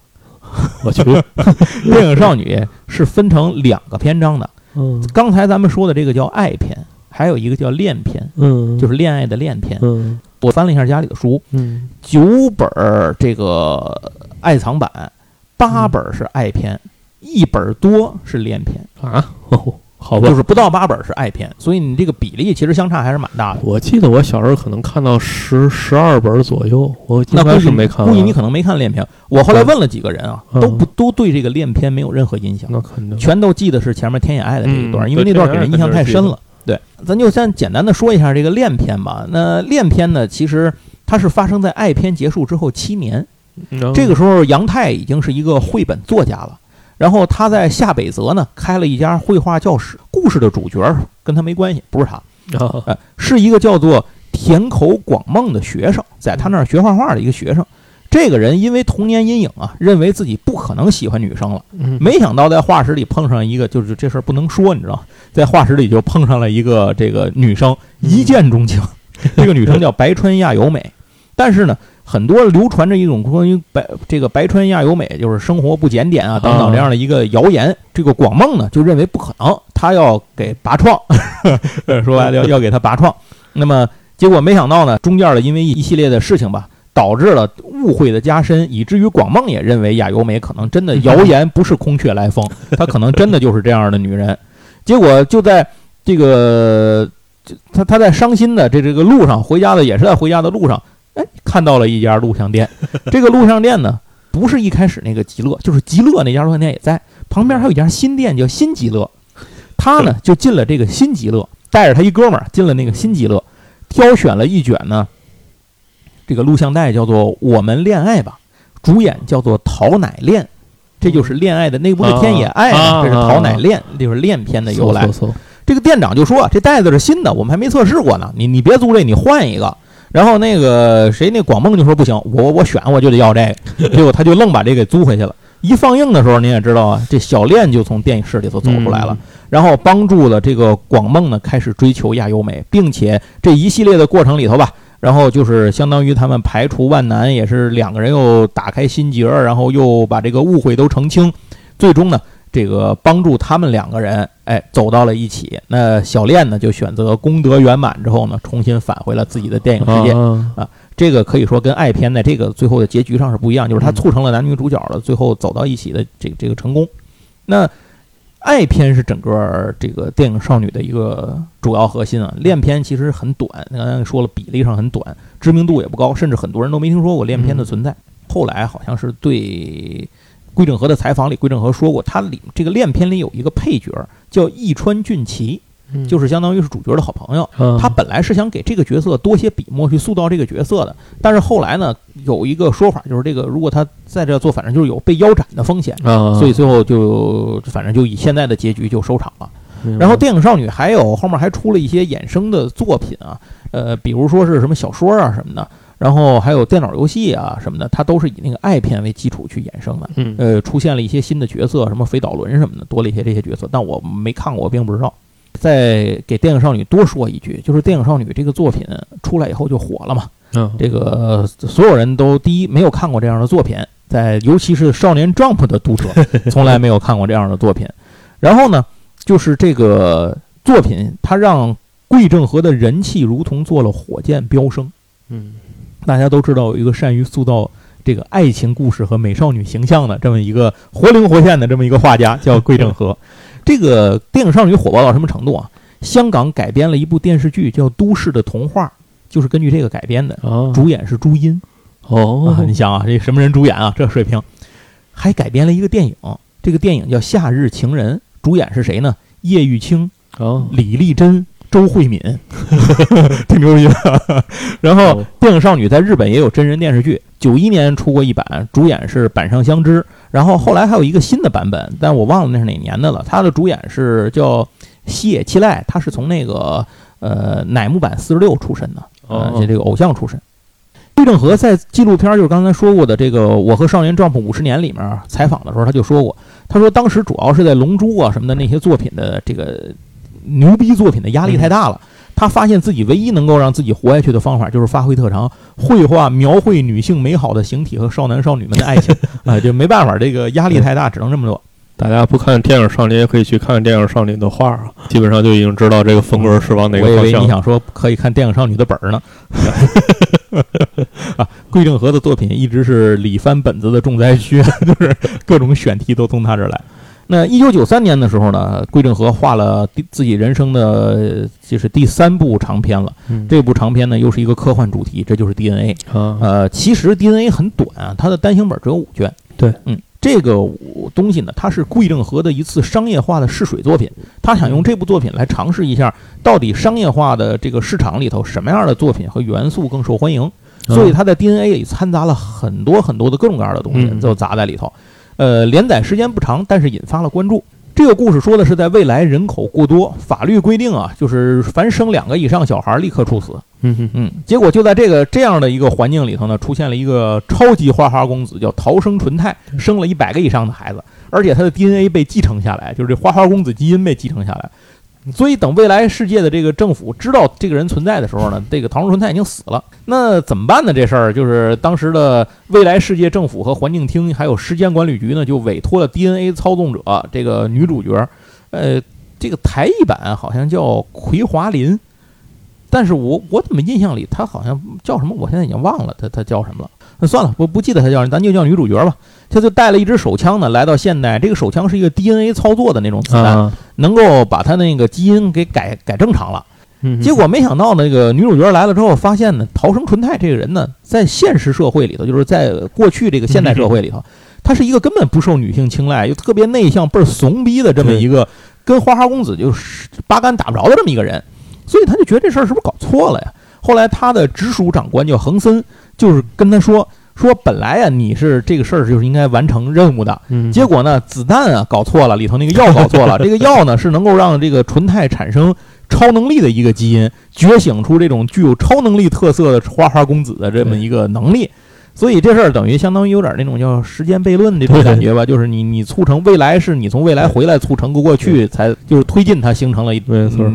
我去，电影少女是分成两个篇章的。嗯，刚才咱们说的这个叫爱篇，还有一个叫恋篇，嗯，就是恋爱的恋篇。嗯，我翻了一下家里的书，嗯，九本儿这个爱藏版，八本是爱篇。一本多是恋篇啊，好吧，就是不到八本是爱篇，所以你这个比例其实相差还是蛮大的。我记得我小时候可能看到十十二本左右，我应该是没看。估计你可能没看恋篇。我后来问了几个人啊，都不都对这个恋篇没有任何印象，那肯定全都记得是前面天野爱的这一段，因为那段给人印象太深了。对，咱就先简单的说一下这个恋篇吧。那恋篇呢，其实它是发生在爱篇结束之后七年，这个时候杨太已经是一个绘本作家了。然后他在下北泽呢开了一家绘画教室。故事的主角跟他没关系，不是他，呃，是一个叫做田口广梦的学生，在他那儿学画画的一个学生。这个人因为童年阴影啊，认为自己不可能喜欢女生了。没想到在画室里碰上一个，就是这事儿不能说，你知道，在画室里就碰上了一个这个女生，一见钟情。这个女生叫白川亚由美，但是呢。很多流传着一种关于白这个白川亚由美就是生活不检点啊等等这样的一个谣言。这个广梦呢就认为不可能，他要给拔创，说白了要 要给他拔创。那么结果没想到呢，中间的因为一系列的事情吧，导致了误会的加深，以至于广梦也认为亚由美可能真的谣言不是空穴来风，她可能真的就是这样的女人。结果就在这个他他在伤心的这这个路上回家的也是在回家的路上。哎，看到了一家录像店，这个录像店呢，不是一开始那个极乐，就是极乐那家录像店也在旁边，还有一家新店叫新极乐。他呢就进了这个新极乐，带着他一哥们儿进了那个新极乐，挑选了一卷呢，这个录像带叫做《我们恋爱吧》，主演叫做陶乃恋，这就是恋爱的那部的《天野爱》这是陶乃恋，就是恋片的由来。这个店长就说：“这袋子是新的，我们还没测试过呢，你你别租这，你换一个。”然后那个谁，那广梦就说不行，我我选我就得要这个，结果他就愣把这给租回去了。一放映的时候，您也知道啊，这小恋就从电影室里头走出来了，然后帮助了这个广梦呢开始追求亚优美，并且这一系列的过程里头吧，然后就是相当于他们排除万难，也是两个人又打开心结，然后又把这个误会都澄清，最终呢。这个帮助他们两个人，哎，走到了一起。那小恋呢，就选择功德圆满之后呢，重新返回了自己的电影世界啊。这个可以说跟爱片在这个最后的结局上是不一样，就是它促成了男女主角的最后走到一起的这个这个成功。那爱片是整个这个电影少女的一个主要核心啊。恋片其实很短，刚才说了比例上很短，知名度也不高，甚至很多人都没听说过恋片的存在。后来好像是对。归正和的采访里，归正和说过，他里这个恋片里有一个配角叫义川俊奇，就是相当于是主角的好朋友。他本来是想给这个角色多些笔墨去塑造这个角色的，但是后来呢，有一个说法就是这个如果他在这做，反正就是有被腰斩的风险，所以最后就反正就以现在的结局就收场了。然后电影少女还有后面还出了一些衍生的作品啊，呃，比如说是什么小说啊什么的。然后还有电脑游戏啊什么的，它都是以那个爱片为基础去衍生的。嗯，呃，出现了一些新的角色，什么飞岛轮什么的，多了一些这些角色，但我没看过，我并不知道。再给电影少女多说一句，就是电影少女这个作品出来以后就火了嘛。嗯，这个所有人都第一没有看过这样的作品，在尤其是少年 Jump 的读者 从来没有看过这样的作品。然后呢，就是这个作品，它让桂正和的人气如同做了火箭飙升。嗯。大家都知道有一个善于塑造这个爱情故事和美少女形象的这么一个活灵活现的这么一个画家，叫桂正和。这个电影少女火爆到什么程度啊？香港改编了一部电视剧叫《都市的童话》，就是根据这个改编的，主演是朱茵。哦，你想啊，这什么人主演啊？这水平，还改编了一个电影，这个电影叫《夏日情人》，主演是谁呢？叶玉卿、哦李丽珍。周慧敏，挺牛逼的。然后，电影少女在日本也有真人电视剧，九一年出过一版，主演是板上香织。然后后来还有一个新的版本，但我忘了那是哪年的了。他的主演是叫西野七濑，他是从那个呃乃木坂四十六出身的，呃，这个偶像出身。魏正和在纪录片就是刚才说过的这个《我和少年 Jump 五十年》里面采访的时候，他就说过，他说当时主要是在《龙珠》啊什么的那些作品的这个。牛逼作品的压力太大了，他发现自己唯一能够让自己活下去的方法就是发挥特长，绘画描绘女性美好的形体和少男少女们的爱情 啊，就没办法，这个压力太大，只能这么做。大家不看电影少年，也可以去看电影少女的画啊，基本上就已经知道这个风格是往哪个方向。我以为你想说可以看电影少女的本儿呢。啊，桂正和的作品一直是李翻本子的重灾区，就是各种选题都从他这儿来。那一九九三年的时候呢，桂正和画了第自己人生的就是第三部长篇了。这部长篇呢，又是一个科幻主题，这就是 DNA。呃，其实 DNA 很短啊，它的单行本只有五卷。对，嗯，这个东西呢，它是桂正和的一次商业化的试水作品。他想用这部作品来尝试一下，到底商业化的这个市场里头什么样的作品和元素更受欢迎。所以他在 DNA 里掺杂了很多很多的各种各样的东西，就砸在里头。呃，连载时间不长，但是引发了关注。这个故事说的是在未来人口过多，法律规定啊，就是凡生两个以上小孩立刻处死。嗯嗯嗯。结果就在这个这样的一个环境里头呢，出现了一个超级花花公子，叫逃生纯太，生了一百个以上的孩子，而且他的 DNA 被继承下来，就是这花花公子基因被继承下来。所以，等未来世界的这个政府知道这个人存在的时候呢，这个唐生纯太已经死了。那怎么办呢？这事儿就是当时的未来世界政府和环境厅还有时间管理局呢，就委托了 DNA 操纵者这个女主角，呃，这个台译版好像叫葵华林，但是我我怎么印象里她好像叫什么？我现在已经忘了她她叫什么了。那算了，我不记得她叫人，咱就叫女主角吧。他就带了一支手枪呢，来到现代。这个手枪是一个 DNA 操作的那种子弹，能够把他那个基因给改改正常了。结果没想到那个女主角来了之后，发现呢，逃生纯太这个人呢，在现实社会里头，就是在过去这个现代社会里头，他是一个根本不受女性青睐，又特别内向、倍儿怂逼的这么一个，跟花花公子就是八竿打不着的这么一个人。所以他就觉得这事儿是不是搞错了呀？后来他的直属长官叫恒森，就是跟他说。说本来啊，你是这个事儿就是应该完成任务的，结果呢，子弹啊搞错了，里头那个药搞错了。这个药呢是能够让这个纯太产生超能力的一个基因，觉醒出这种具有超能力特色的花花公子的这么一个能力。所以这事儿等于相当于有点那种叫时间悖论这种感觉吧，就是你你促成未来是你从未来回来促成个过去，才就是推进它形成了一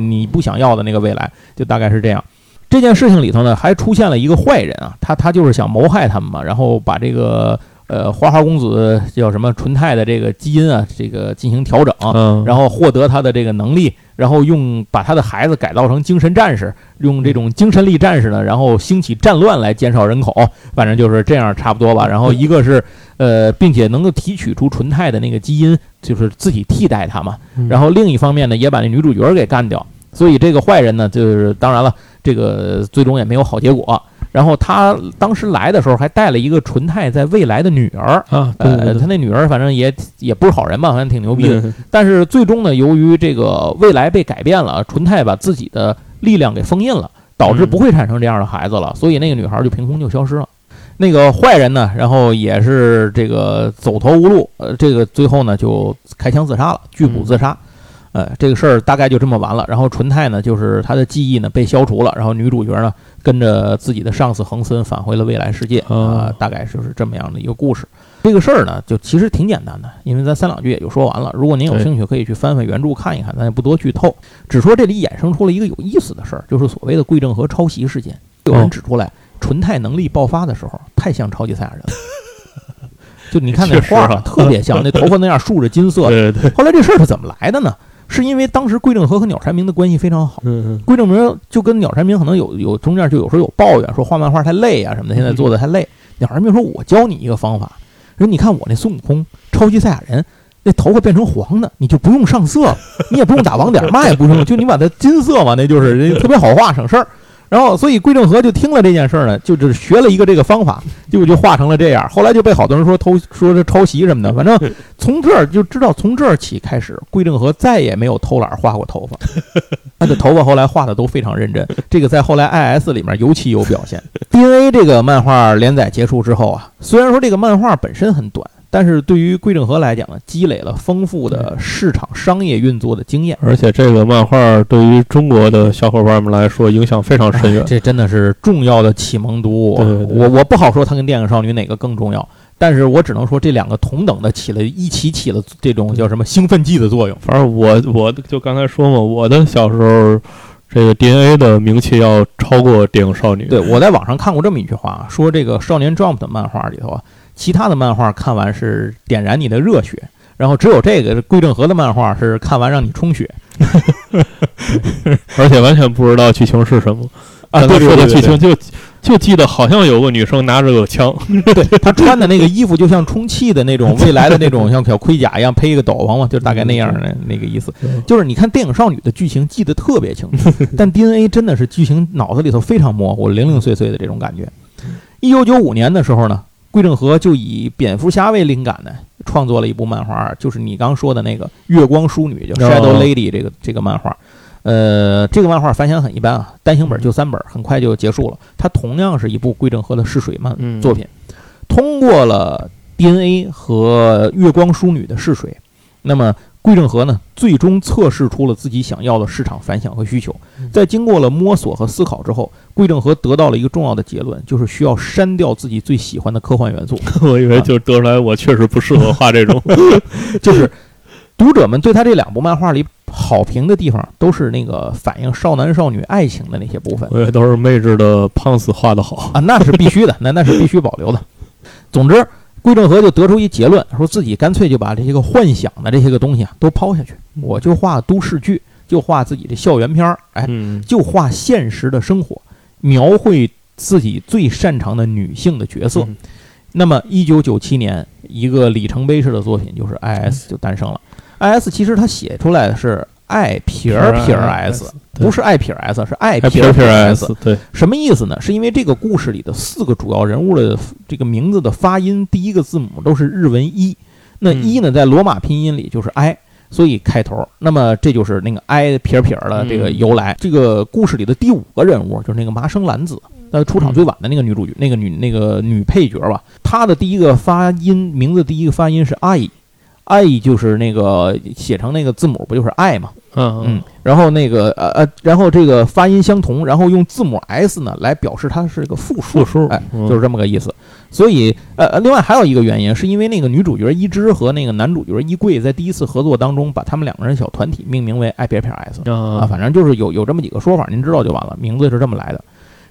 你不想要的那个未来，就大概是这样。这件事情里头呢，还出现了一个坏人啊，他他就是想谋害他们嘛，然后把这个呃花花公子叫什么纯太的这个基因啊，这个进行调整，然后获得他的这个能力，然后用把他的孩子改造成精神战士，用这种精神力战士呢，然后兴起战乱来减少人口，反正就是这样差不多吧。然后一个是呃，并且能够提取出纯太的那个基因，就是自己替代他嘛。然后另一方面呢，也把那女主角给干掉。所以这个坏人呢，就是当然了。这个最终也没有好结果。然后他当时来的时候还带了一个纯太在未来的女儿啊，呃，他那女儿反正也也不是好人吧，反正挺牛逼的。但是最终呢，由于这个未来被改变了，纯太把自己的力量给封印了，导致不会产生这样的孩子了，所以那个女孩就凭空就消失了。那个坏人呢，然后也是这个走投无路，呃，这个最后呢就开枪自杀了，拒捕自杀。呃，这个事儿大概就这么完了。然后纯太呢，就是他的记忆呢被消除了。然后女主角呢，跟着自己的上司恒森返回了未来世界啊，大概就是这么样的一个故事。这个事儿呢，就其实挺简单的，因为咱三两句也就说完了。如果您有兴趣，可以去翻翻原著看一看，咱也不多剧透。只说这里衍生出了一个有意思的事儿，就是所谓的贵正和抄袭事件。有人指出来，纯太能力爆发的时候，太像超级赛亚人了。就你看那画，特别像那头发那样竖着金色。对对。后来这事儿是怎么来的呢？是因为当时桂正和和鸟山明的关系非常好。嗯桂正明就跟鸟山明可能有有中间就有时候有抱怨，说画漫画太累啊什么的，现在做的太累。鸟山明说：“我教你一个方法，说你看我那孙悟空超级赛亚人。”那头发变成黄的，你就不用上色，你也不用打网点，嘛也不用，就你把它金色嘛，那就是特别好画，省事儿。然后，所以桂正和就听了这件事儿呢，就只学了一个这个方法，结果就画成了这样。后来就被好多人说偷，说是抄袭什么的。反正从这儿就知道，从这儿起开始，桂正和再也没有偷懒画过头发。他的头发后来画的都非常认真，这个在后来 IS 里面尤其有表现。DNA 这个漫画连载结束之后啊，虽然说这个漫画本身很短。但是对于桂正和来讲呢，积累了丰富的市场商业运作的经验，而且这个漫画对于中国的小伙伴们来说影响非常深远。这真的是重要的启蒙读物。对对我我不好说它跟电影少女哪个更重要，但是我只能说这两个同等的起了一起起了这种叫什么兴奋剂的作用。反正我我就刚才说嘛，我的小时候这个 DNA 的名气要超过电影少女。对我在网上看过这么一句话，说这个少年 Jump 的漫画里头啊。其他的漫画看完是点燃你的热血，然后只有这个桂正和的漫画是看完让你充血，而且完全不知道剧情是什么啊！对说的剧情就就记得好像有个女生拿着个枪，对她穿的那个衣服就像充气的那种未来的那种像小盔甲一样，配一个斗篷嘛，就大概那样的那个意思。就是你看电影少女的剧情记得特别清楚，但 DNA 真的是剧情脑子里头非常模糊，零零碎碎的这种感觉。一九九五年的时候呢。桂正和就以蝙蝠侠为灵感呢，创作了一部漫画，就是你刚说的那个月光淑女，就 Shadow Lady 这个这个漫画。呃，这个漫画反响很一般啊，单行本就三本，很快就结束了。它同样是一部桂正和的试水漫作品，通过了 DNA 和月光淑女的试水，那么。桂正和呢，最终测试出了自己想要的市场反响和需求。在经过了摸索和思考之后，桂正和得到了一个重要的结论，就是需要删掉自己最喜欢的科幻元素。我以为就得出来，我确实不适合画这种。就是读者们对他这两部漫画里好评的地方，都是那个反映少男少女爱情的那些部分。我也都是妹纸的胖子画的好啊，那是必须的，那那是必须保留的。总之。桂正和就得出一结论，说自己干脆就把这些个幻想的这些个东西啊都抛下去，我就画都市剧，就画自己的校园片儿，哎，就画现实的生活，描绘自己最擅长的女性的角色。那么，一九九七年，一个里程碑式的作品就是《I.S.》就诞生了。I.S. 其实它写出来的是。I 撇撇 S 不是 I 撇 S，是 I 撇撇 S。对，什么意思呢？是因为这个故事里的四个主要人物的这个名字的发音，第一个字母都是日文一，那一呢，在罗马拼音里就是 I，所以开头。那么这就是那个 I 撇撇的这个由来。这个故事里的第五个人物就是那个麻生兰子，那出场最晚的那个女主角，那个女那个女配角吧。她的第一个发音名字第一个发音是 I。I 就是那个写成那个字母不就是 I 吗？嗯嗯，然后那个呃呃，然后这个发音相同，然后用字母 S 呢来表示它是一个复数，复数，哎，就是这么个意思。所以呃呃，另外还有一个原因，是因为那个女主角一枝和那个男主角一贵在第一次合作当中，把他们两个人小团体命名为 I 撇撇 S 啊，反正就是有有这么几个说法，您知道就完了。名字是这么来的。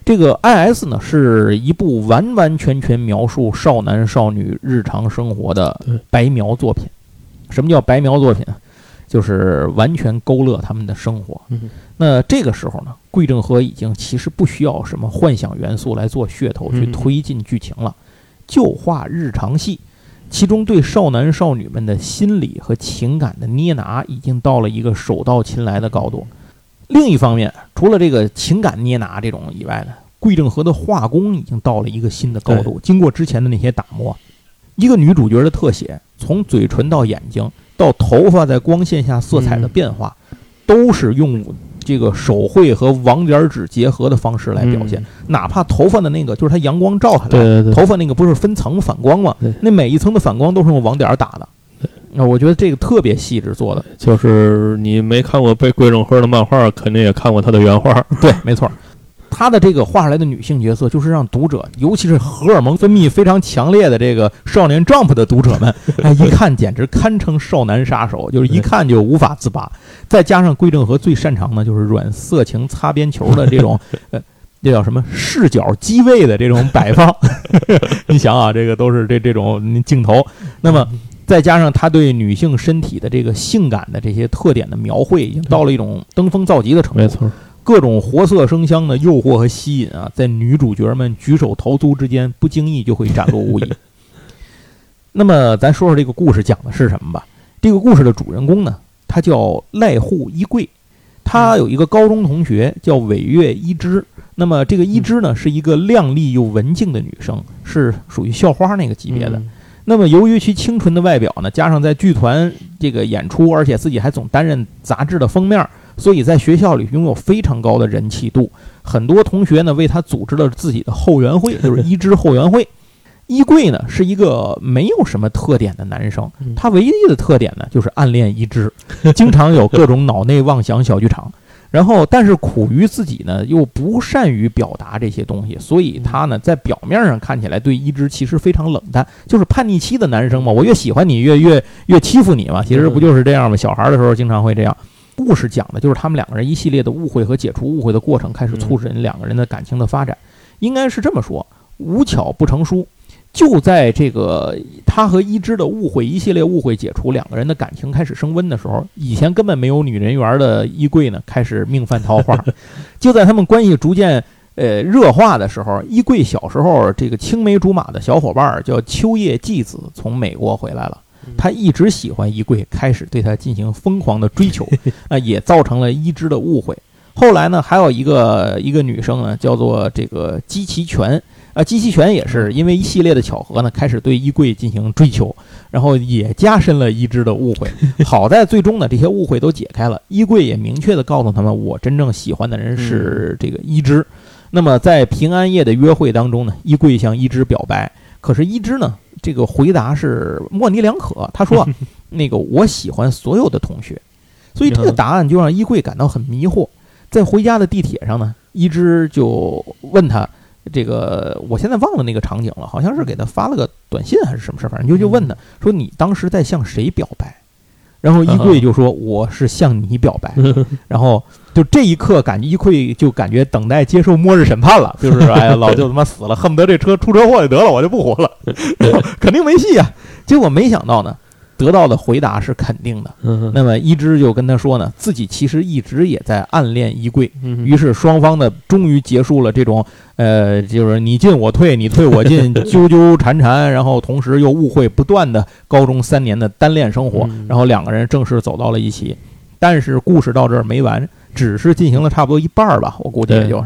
这个 I S 呢，是一部完完全全描述少男少女日常生活的白描作品。什么叫白描作品？就是完全勾勒他们的生活。那这个时候呢，桂正和已经其实不需要什么幻想元素来做噱头去推进剧情了，就画日常戏，其中对少男少女们的心理和情感的捏拿已经到了一个手到擒来的高度。另一方面，除了这个情感捏拿这种以外呢，桂正和的画工已经到了一个新的高度。经过之前的那些打磨。一个女主角的特写，从嘴唇到眼睛到头发在光线下色彩的变化，都是用这个手绘和网点纸结合的方式来表现。哪怕头发的那个，就是它阳光照下来，头发那个不是分层反光吗？那每一层的反光都是用网点打的。那我觉得这个特别细致做的。就是你没看过被桂正和的漫画，肯定也看过他的原画。对，没错。他的这个画出来的女性角色，就是让读者，尤其是荷尔蒙分泌非常强烈的这个少年 Jump 的读者们，哎，一看简直堪称少男杀手，就是一看就无法自拔。再加上桂正和最擅长的就是软色情擦边球的这种，呃，这叫什么视角机位的这种摆放。你想啊，这个都是这这种镜头。那么再加上他对女性身体的这个性感的这些特点的描绘，已经到了一种登峰造极的程度。没错，各种活色生香的诱惑和吸引啊，在女主角们举手投足之间，不经意就会展露无遗。那么，咱说说这个故事讲的是什么吧。这个故事的主人公呢，他叫濑户一贵，他有一个高中同学叫尾月一枝。那么，这个一枝呢，是一个靓丽又文静的女生，是属于校花那个级别的。那么，由于其清纯的外表呢，加上在剧团这个演出，而且自己还总担任杂志的封面，所以在学校里拥有非常高的人气度。很多同学呢，为他组织了自己的后援会，就是一枝后援会。衣柜呢是一个没有什么特点的男生，他唯一的特点呢就是暗恋一枝，经常有各种脑内妄想小剧场。然后，但是苦于自己呢又不善于表达这些东西，所以他呢在表面上看起来对一枝其实非常冷淡，就是叛逆期的男生嘛。我越喜欢你，越越越欺负你嘛。其实不就是这样吗？小孩的时候经常会这样。故事讲的就是他们两个人一系列的误会和解除误会的过程，开始促使人两个人的感情的发展。应该是这么说：无巧不成书。就在这个他和一枝的误会一系列误会解除，两个人的感情开始升温的时候，以前根本没有女人缘的衣柜呢，开始命犯桃花。就在他们关系逐渐呃热化的时候，衣柜小时候这个青梅竹马的小伙伴叫秋叶纪子从美国回来了，他一直喜欢衣柜，开始对他进行疯狂的追求，啊，也造成了一枝的误会。后来呢，还有一个一个女生呢，叫做这个姬其泉。啊，姬其权也是因为一系列的巧合呢，开始对衣柜进行追求，然后也加深了一枝的误会。好在最终呢，这些误会都解开了，衣柜也明确的告诉他们，我真正喜欢的人是这个一枝。那么在平安夜的约会当中呢，衣柜向一枝表白，可是一只呢，这个回答是模棱两可。他说：“ 那个我喜欢所有的同学。”所以这个答案就让衣柜感到很迷惑。在回家的地铁上呢，一只就问他。这个我现在忘了那个场景了，好像是给他发了个短信还是什么事儿，反正就就问他说：“你当时在向谁表白？”然后衣柜就说：“我是向你表白。”然后就这一刻，感觉衣柜就感觉等待接受末日审判了，就是哎呀，老舅他妈死了，恨不得这车出车祸就得了，我就不活了，肯定没戏啊！结果没想到呢。得到的回答是肯定的。那么一枝就跟他说呢，自己其实一直也在暗恋衣柜。于是双方呢，终于结束了这种呃，就是你进我退，你退我进，纠纠缠缠，然后同时又误会不断的高中三年的单恋生活。然后两个人正式走到了一起。但是故事到这儿没完，只是进行了差不多一半儿吧，我估计也就，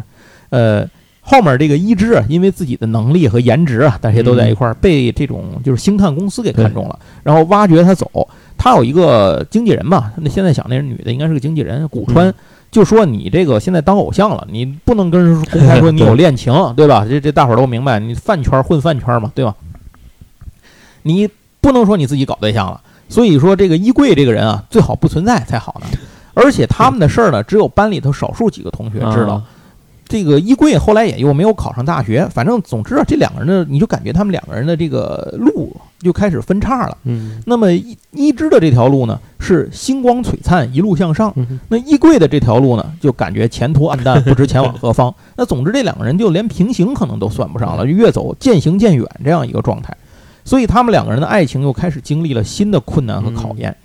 呃。后面这个一枝啊，因为自己的能力和颜值啊，大家都在一块儿，被这种就是星探公司给看中了，然后挖掘他走。他有一个经纪人嘛，那现在想那是女的，应该是个经纪人，古川，就说你这个现在当偶像了，你不能跟人公开说你有恋情，对吧？这这大伙儿都明白，你饭圈混饭圈嘛，对吧？你不能说你自己搞对象了，所以说这个衣柜这个人啊，最好不存在才好呢。而且他们的事儿呢，只有班里头少数几个同学知道。这个衣柜后来也又没有考上大学，反正总之啊，这两个人的，你就感觉他们两个人的这个路就开始分叉了。嗯，那么一一枝的这条路呢是星光璀璨，一路向上；那衣柜的这条路呢就感觉前途暗淡，不知前往何方。那总之这两个人就连平行可能都算不上了，就越走渐行渐远这样一个状态。所以他们两个人的爱情又开始经历了新的困难和考验。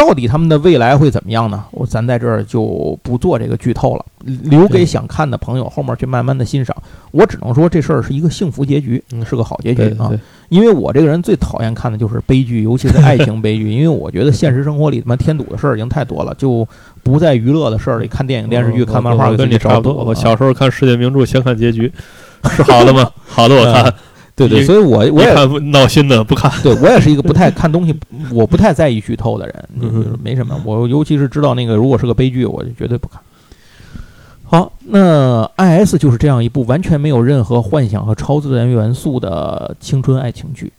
到底他们的未来会怎么样呢？我咱在这儿就不做这个剧透了，留给想看的朋友后面去慢慢的欣赏。我只能说这事儿是一个幸福结局，是个好结局啊。因为我这个人最讨厌看的就是悲剧，尤其是爱情悲剧。因为我觉得现实生活里他妈添堵的事儿已经太多了，就不在娱乐的事儿里看电影、电视剧、看漫画跟你差不多。我小时候看世界名著，先看结局，是好的吗？好的，我 看。对对，所以我我也闹心的不看。对我也是一个不太看东西，我不太在意剧透的人，没什么。我尤其是知道那个如果是个悲剧，我就绝对不看。好，那 I S 就是这样一部完全没有任何幻想和超自然元素的青春爱情剧。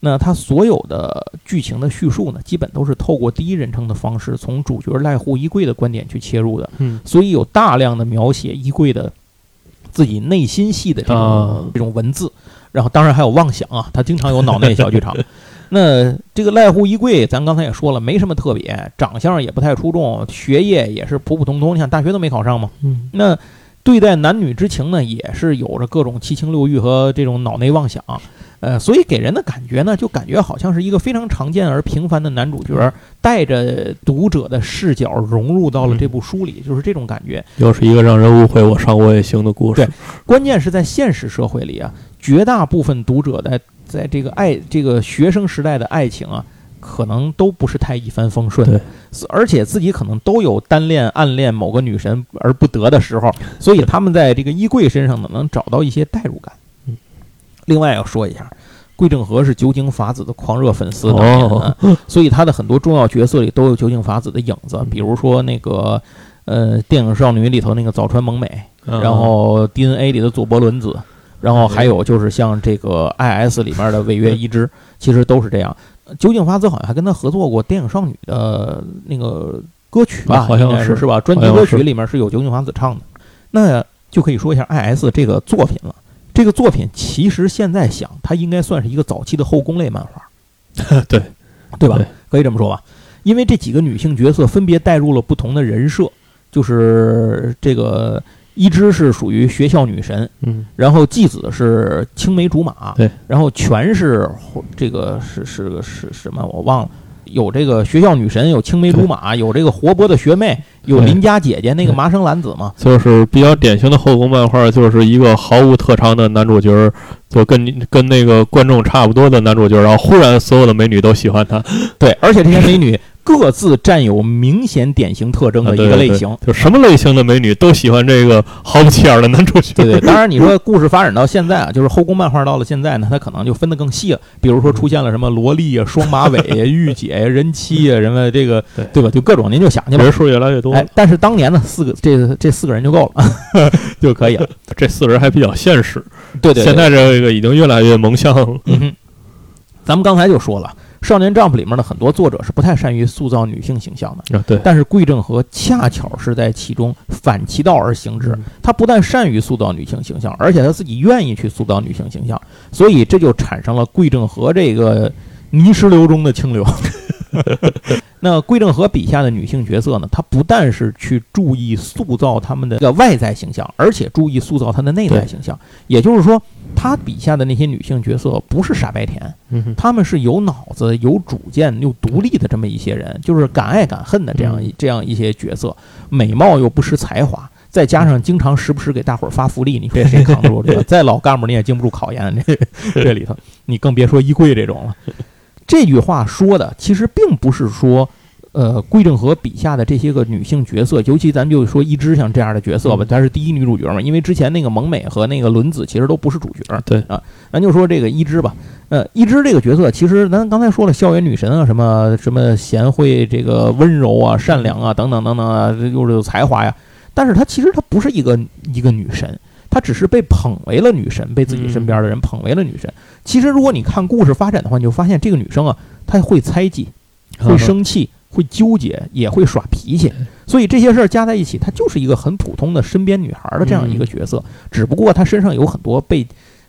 那它所有的剧情的叙述呢，基本都是透过第一人称的方式，从主角濑户衣柜的观点去切入的。嗯，所以有大量的描写衣柜的自己内心戏的这种这种文字。然后当然还有妄想啊，他经常有脑内小剧场。那这个濑户一贵，咱刚才也说了，没什么特别，长相也不太出众，学业也是普普通通。你看大学都没考上嘛。嗯。那对待男女之情呢，也是有着各种七情六欲和这种脑内妄想。呃，所以给人的感觉呢，就感觉好像是一个非常常见而平凡的男主角，带着读者的视角融入到了这部书里，就是这种感觉。又是一个让人误会我伤我也行的故事。对，关键是在现实社会里啊，绝大部分读者在在这个爱这个学生时代的爱情啊，可能都不是太一帆风顺。对，而且自己可能都有单恋、暗恋某个女神而不得的时候，所以他们在这个衣柜身上呢，能找到一些代入感。嗯另外要说一下，桂正和是酒井法子的狂热粉丝，所以他的很多重要角色里都有酒井法子的影子。比如说那个，呃，电影少女里头那个早川萌美，然后 DNA 里的佐伯伦子，然后还有就是像这个 IS 里面的尾约一之，其实都是这样。酒井法子好像还跟他合作过电影少女的那个歌曲吧？好像是是吧？专辑歌曲里面是有酒井法子唱的。那就可以说一下 IS 这个作品了。这个作品其实现在想，它应该算是一个早期的后宫类漫画，对，对吧？可以这么说吧，因为这几个女性角色分别带入了不同的人设，就是这个一只是属于学校女神，嗯，然后继子是青梅竹马，对，然后全是这个是是个是什么我忘了。有这个学校女神，有青梅竹马，有这个活泼的学妹，有邻家姐姐，那个麻生兰子嘛，就是比较典型的后宫漫画，就是一个毫无特长的男主角，就跟跟那个观众差不多的男主角，然后忽然所有的美女都喜欢他，对，而且这些美女。各自占有明显典型特征的一个类型，就什么类型的美女都喜欢这个毫不起眼的男主角。对对，当然你说 故事发展到现在啊，就是后宫漫画到了现在呢，它可能就分得更细了。比如说出现了什么萝莉啊、双马尾啊、御姐呀、人妻啊，什么这个 对吧？就各种您就想去吧。人数越来越多。哎，但是当年呢，四个这这四个人就够了，就可以了。这四个人还比较现实。对对。现在这个已经越来越萌像。嗯哼，咱们刚才就说了。少年 Jump 里面的很多作者是不太善于塑造女性形象的，对。但是桂正和恰巧是在其中反其道而行之，他不但善于塑造女性形象，而且他自己愿意去塑造女性形象，所以这就产生了桂正和这个泥石流中的清流。那桂正和笔下的女性角色呢？她不但是去注意塑造她们的个外在形象，而且注意塑造她的内在形象。也就是说，她笔下的那些女性角色不是傻白甜，她们是有脑子、有主见、又独立的这么一些人，就是敢爱敢恨的这样这样一些角色，美貌又不失才华，再加上经常时不时给大伙儿发福利，你说谁扛得住这个？再老干部你也经不住考验，这这里头你更别说衣柜这种了。这句话说的其实并不是说，呃，桂正和笔下的这些个女性角色，尤其咱就说一枝像这样的角色吧，她是第一女主角嘛。因为之前那个萌美和那个轮子其实都不是主角。对啊，咱就说这个一枝吧。呃，一枝这个角色，其实咱刚才说了，校园女神啊，什么什么贤惠、这个温柔啊、善良啊，等等等等啊，又是有才华呀。但是她其实她不是一个一个女神。她只是被捧为了女神，被自己身边的人捧为了女神。其实，如果你看故事发展的话，你就发现这个女生啊，她会猜忌，会生气，会纠结，也会耍脾气。所以这些事儿加在一起，她就是一个很普通的身边女孩的这样一个角色。只不过她身上有很多被，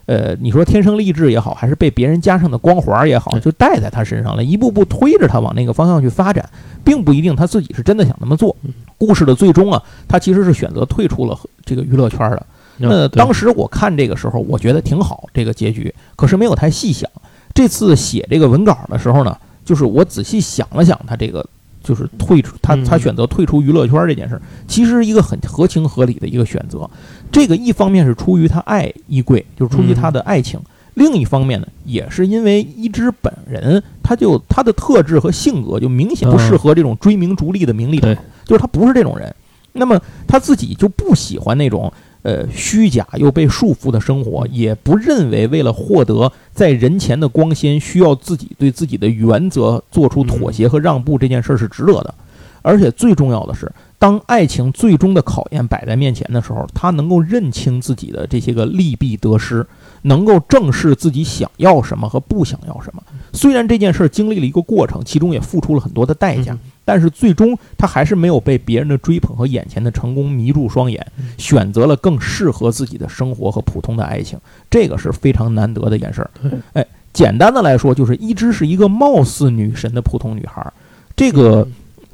呃，你说天生丽质也好，还是被别人加上的光环也好，就带在她身上了，一步步推着她往那个方向去发展，并不一定她自己是真的想那么做。故事的最终啊，她其实是选择退出了这个娱乐圈的。那当时我看这个时候，我觉得挺好，这个结局，可是没有太细想。这次写这个文稿的时候呢，就是我仔细想了想，他这个就是退出，他他选择退出娱乐圈这件事，其实是一个很合情合理的一个选择。这个一方面是出于他爱衣柜，就是出于他的爱情；另一方面呢，也是因为一之本人，他就他的特质和性格就明显不适合这种追名逐利的名利场，就是他不是这种人。那么他自己就不喜欢那种。呃，虚假又被束缚的生活，也不认为为了获得在人前的光鲜，需要自己对自己的原则做出妥协和让步，这件事儿是值得的。而且最重要的是，当爱情最终的考验摆在面前的时候，他能够认清自己的这些个利弊得失，能够正视自己想要什么和不想要什么。虽然这件事儿经历了一个过程，其中也付出了很多的代价。但是最终，他还是没有被别人的追捧和眼前的成功迷住双眼，选择了更适合自己的生活和普通的爱情，这个是非常难得的一件事儿。哎，简单的来说，就是一只是一个貌似女神的普通女孩，这个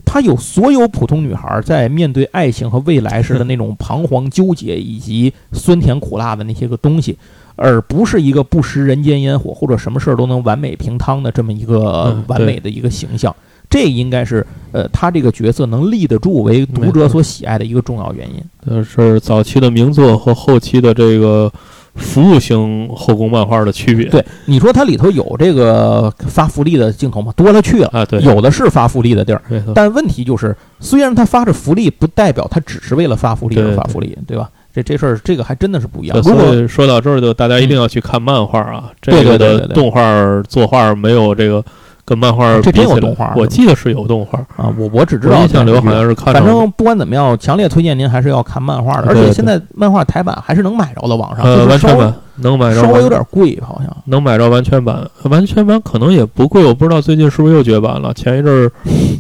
她有所有普通女孩在面对爱情和未来时的那种彷徨纠结，以及酸甜苦辣的那些个东西，而不是一个不食人间烟火或者什么事儿都能完美平汤的这么一个完美的一个形象。这应该是呃，他这个角色能立得住为读者所喜爱的一个重要原因。呃，是早期的名作和后期的这个。服务型后宫漫画的区别，对你说它里头有这个发福利的镜头吗？多了去了啊，对，有的是发福利的地儿，但问题就是，虽然他发着福利，不代表他只是为了发福利而发福利，对吧？这这事儿，这个还真的是不一样。如果说到这儿，就大家一定要去看漫画啊，这个的动画作画没有这个。跟漫画这真有动画，我记得是有动画啊。我我只知道印象里好像是看。反正不管怎么样，强烈推荐您还是要看漫画的。而且现在漫画台版还是能买着的，网上。呃，完全版能买着，稍微有点贵，好像。能买着完全版，完全版可能也不贵，我不知道最近是不是又绝版了。前一阵儿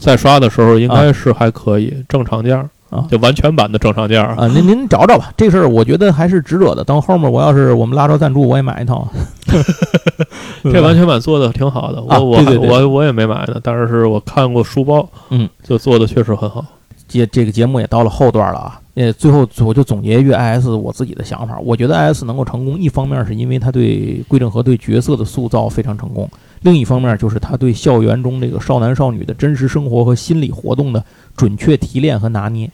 在刷的时候，应 该是还可以，正常价。啊，就完全版的正常价啊！您您找找吧，这事儿我觉得还是值得的。等后面我要是我们拉着赞助，我也买一套。这完全版做的挺好的，我我我我也没买呢，但是我看过书包，嗯，就做的确实很好。节这个节目也到了后段了啊，呃，最后我就总结一句 I S 我自己的想法，我觉得 I S 能够成功，一方面是因为他对桂正和对角色的塑造非常成功，另一方面就是他对校园中这个少男少女的真实生活和心理活动的准确提炼和拿捏。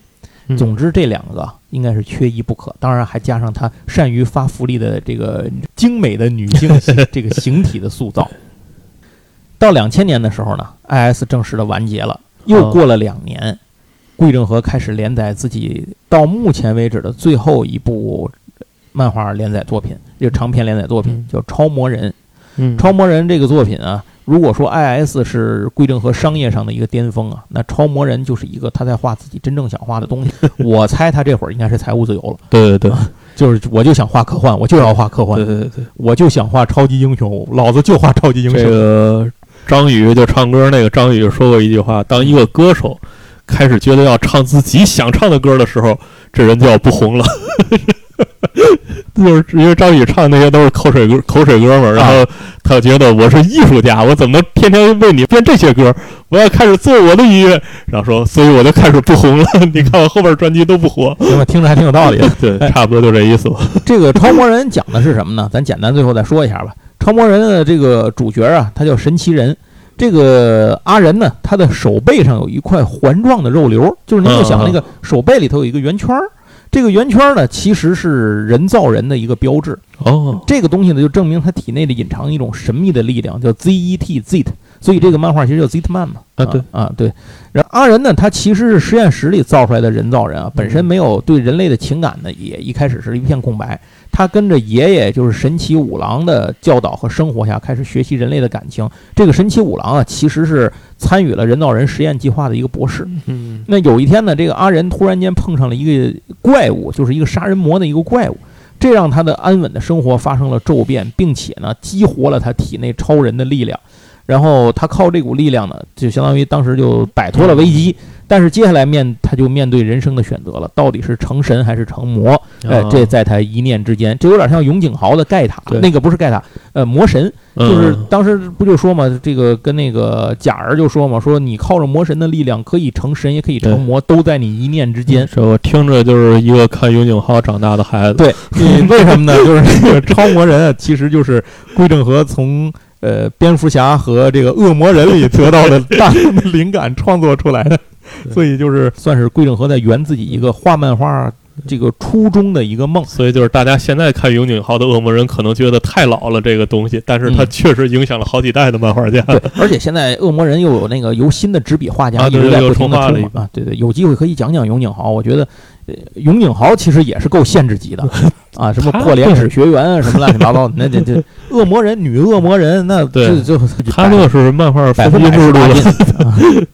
总之，这两个应该是缺一不可。当然，还加上他善于发福利的这个精美的女性 这个形体的塑造。到两千年的时候呢，I.S. 正式的完结了。又过了两年，桂正和开始连载自己到目前为止的最后一部漫画连载作品，就长篇连载作品叫《超魔人》。嗯，《超魔人》这个作品啊。如果说 I S 是规正和商业上的一个巅峰啊，那超模人就是一个他在画自己真正想画的东西。我猜他这会儿应该是财务自由了。对对对，就是我就想画科幻，我就要画科幻。对对对，我就想画超级英雄，老子就画超级英雄。这个张宇就唱歌那个张宇说过一句话：当一个歌手开始觉得要唱自己想唱的歌的时候，这人就要不红了。就是因为张宇唱那些都是口水歌，口水歌嘛，然后他觉得我是艺术家，我怎么能天天为你编这些歌？我要开始做我的音乐，然后说，所以我就开始不红了。你看我后边专辑都不火，行吧？听着还挺有道理的。对，差不多就这意思吧。这个超模人讲的是什么呢？咱简单最后再说一下吧。超模人的这个主角啊，他叫神奇人。这个阿仁呢，他的手背上有一块环状的肉瘤，就是您就想那个手背里头有一个圆圈儿。这个圆圈呢，其实是人造人的一个标志哦。这个东西呢，就证明他体内的隐藏一种神秘的力量，叫 ZET Zet。所以这个漫画其实叫 Zitman 嘛。啊，对啊，对。然后阿仁呢，他其实是实验室里造出来的人造人啊，本身没有对人类的情感呢，也一开始是一片空白。他跟着爷爷，就是神奇五郎的教导和生活下，开始学习人类的感情。这个神奇五郎啊，其实是参与了人造人实验计划的一个博士。嗯，那有一天呢，这个阿仁突然间碰上了一个怪物，就是一个杀人魔的一个怪物，这让他的安稳的生活发生了骤变，并且呢，激活了他体内超人的力量。然后他靠这股力量呢，就相当于当时就摆脱了危机。但是接下来面他就面对人生的选择了，到底是成神还是成魔？哎，这在他一念之间，这有点像永井豪的盖塔，那个不是盖塔，呃，魔神，就是当时不就说嘛，这个跟那个贾儿就说嘛，说你靠着魔神的力量可以成神，也可以成魔，都在你一念之间。我听着就是一个看永井豪长大的孩子。对，你为什么呢？就是那个超魔人啊，其实就是归正和从。呃，蝙蝠侠和这个恶魔人里得到的大量的灵感创作出来的，所以就是算是桂正和在圆自己一个画漫画这个初衷的一个梦。所以就是大家现在看永井豪的恶魔人，可能觉得太老了这个东西，但是他确实影响了好几代的漫画家。对，而且现在恶魔人又有那个由新的执笔画家一直在不停的出啊，对对，有机会可以讲讲永井豪，我觉得。永井豪其实也是够限制级的。啊，什么破脸史学员啊，什么乱七八糟的，那这这 恶魔人女恶魔人，那这就他那是漫画百分之百十八禁，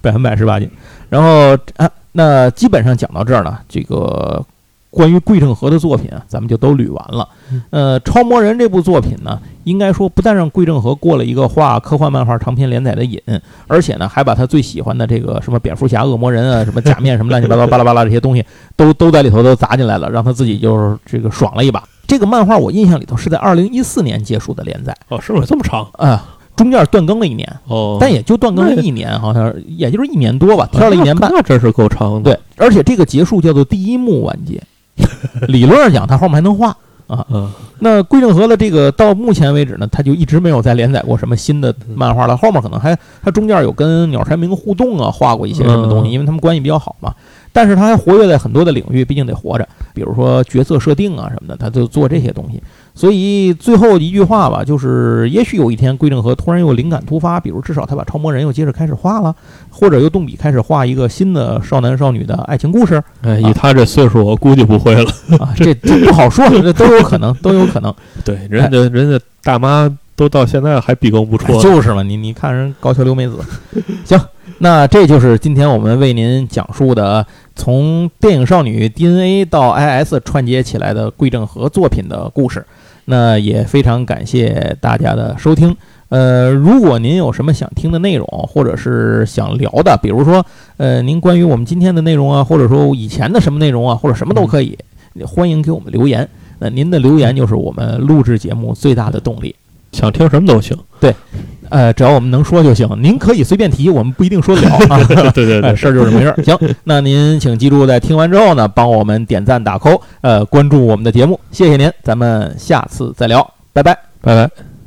百分百十八斤。然后啊，那基本上讲到这儿呢，这个。关于桂正和的作品啊，咱们就都捋完了。呃，《超魔人》这部作品呢，应该说不但让桂正和过了一个画科幻漫画长篇连载的瘾，而且呢，还把他最喜欢的这个什么蝙蝠侠、恶魔人啊、什么假面什么乱七八糟、巴拉巴拉这些东西，都都在里头都砸进来了，让他自己就是这个爽了一把。这个漫画我印象里头是在二零一四年结束的连载哦，是吗？这么长啊？中间断更了一年，哦，但也就断更了一年，好像也就是一年多吧，挑了一年半，那真是够长的。对，而且这个结束叫做第一幕完结，理论上讲，它后面还能画啊。嗯，那桂正和的这个到目前为止呢，他就一直没有再连载过什么新的漫画了。后面可能还他中间有跟鸟山明互动啊，画过一些什么东西，因为他们关系比较好嘛。但是他还活跃在很多的领域，毕竟得活着，比如说角色设定啊什么的，他就做这些东西。所以最后一句话吧，就是也许有一天归正和突然又灵感突发，比如至少他把超模人又接着开始画了，或者又动笔开始画一个新的少男少女的爱情故事。哎，以他这岁数，我估计不会了啊，这这不好说，这都有可能，都有可能。对，人家人家大妈都到现在还笔耕不辍，就是嘛，你你看人高桥留美子，行。那这就是今天我们为您讲述的从电影少女 DNA 到 IS 串接起来的桂正和作品的故事。那也非常感谢大家的收听。呃，如果您有什么想听的内容，或者是想聊的，比如说，呃，您关于我们今天的内容啊，或者说以前的什么内容啊，或者什么都可以，欢迎给我们留言。那您的留言就是我们录制节目最大的动力。想听什么都行，对。呃，只要我们能说就行。您可以随便提，我们不一定说得了 啊。对对对，事儿就是这么回事儿。行，那您请记住，在听完之后呢，帮我们点赞打 call，呃，关注我们的节目，谢谢您。咱们下次再聊，拜拜，拜拜。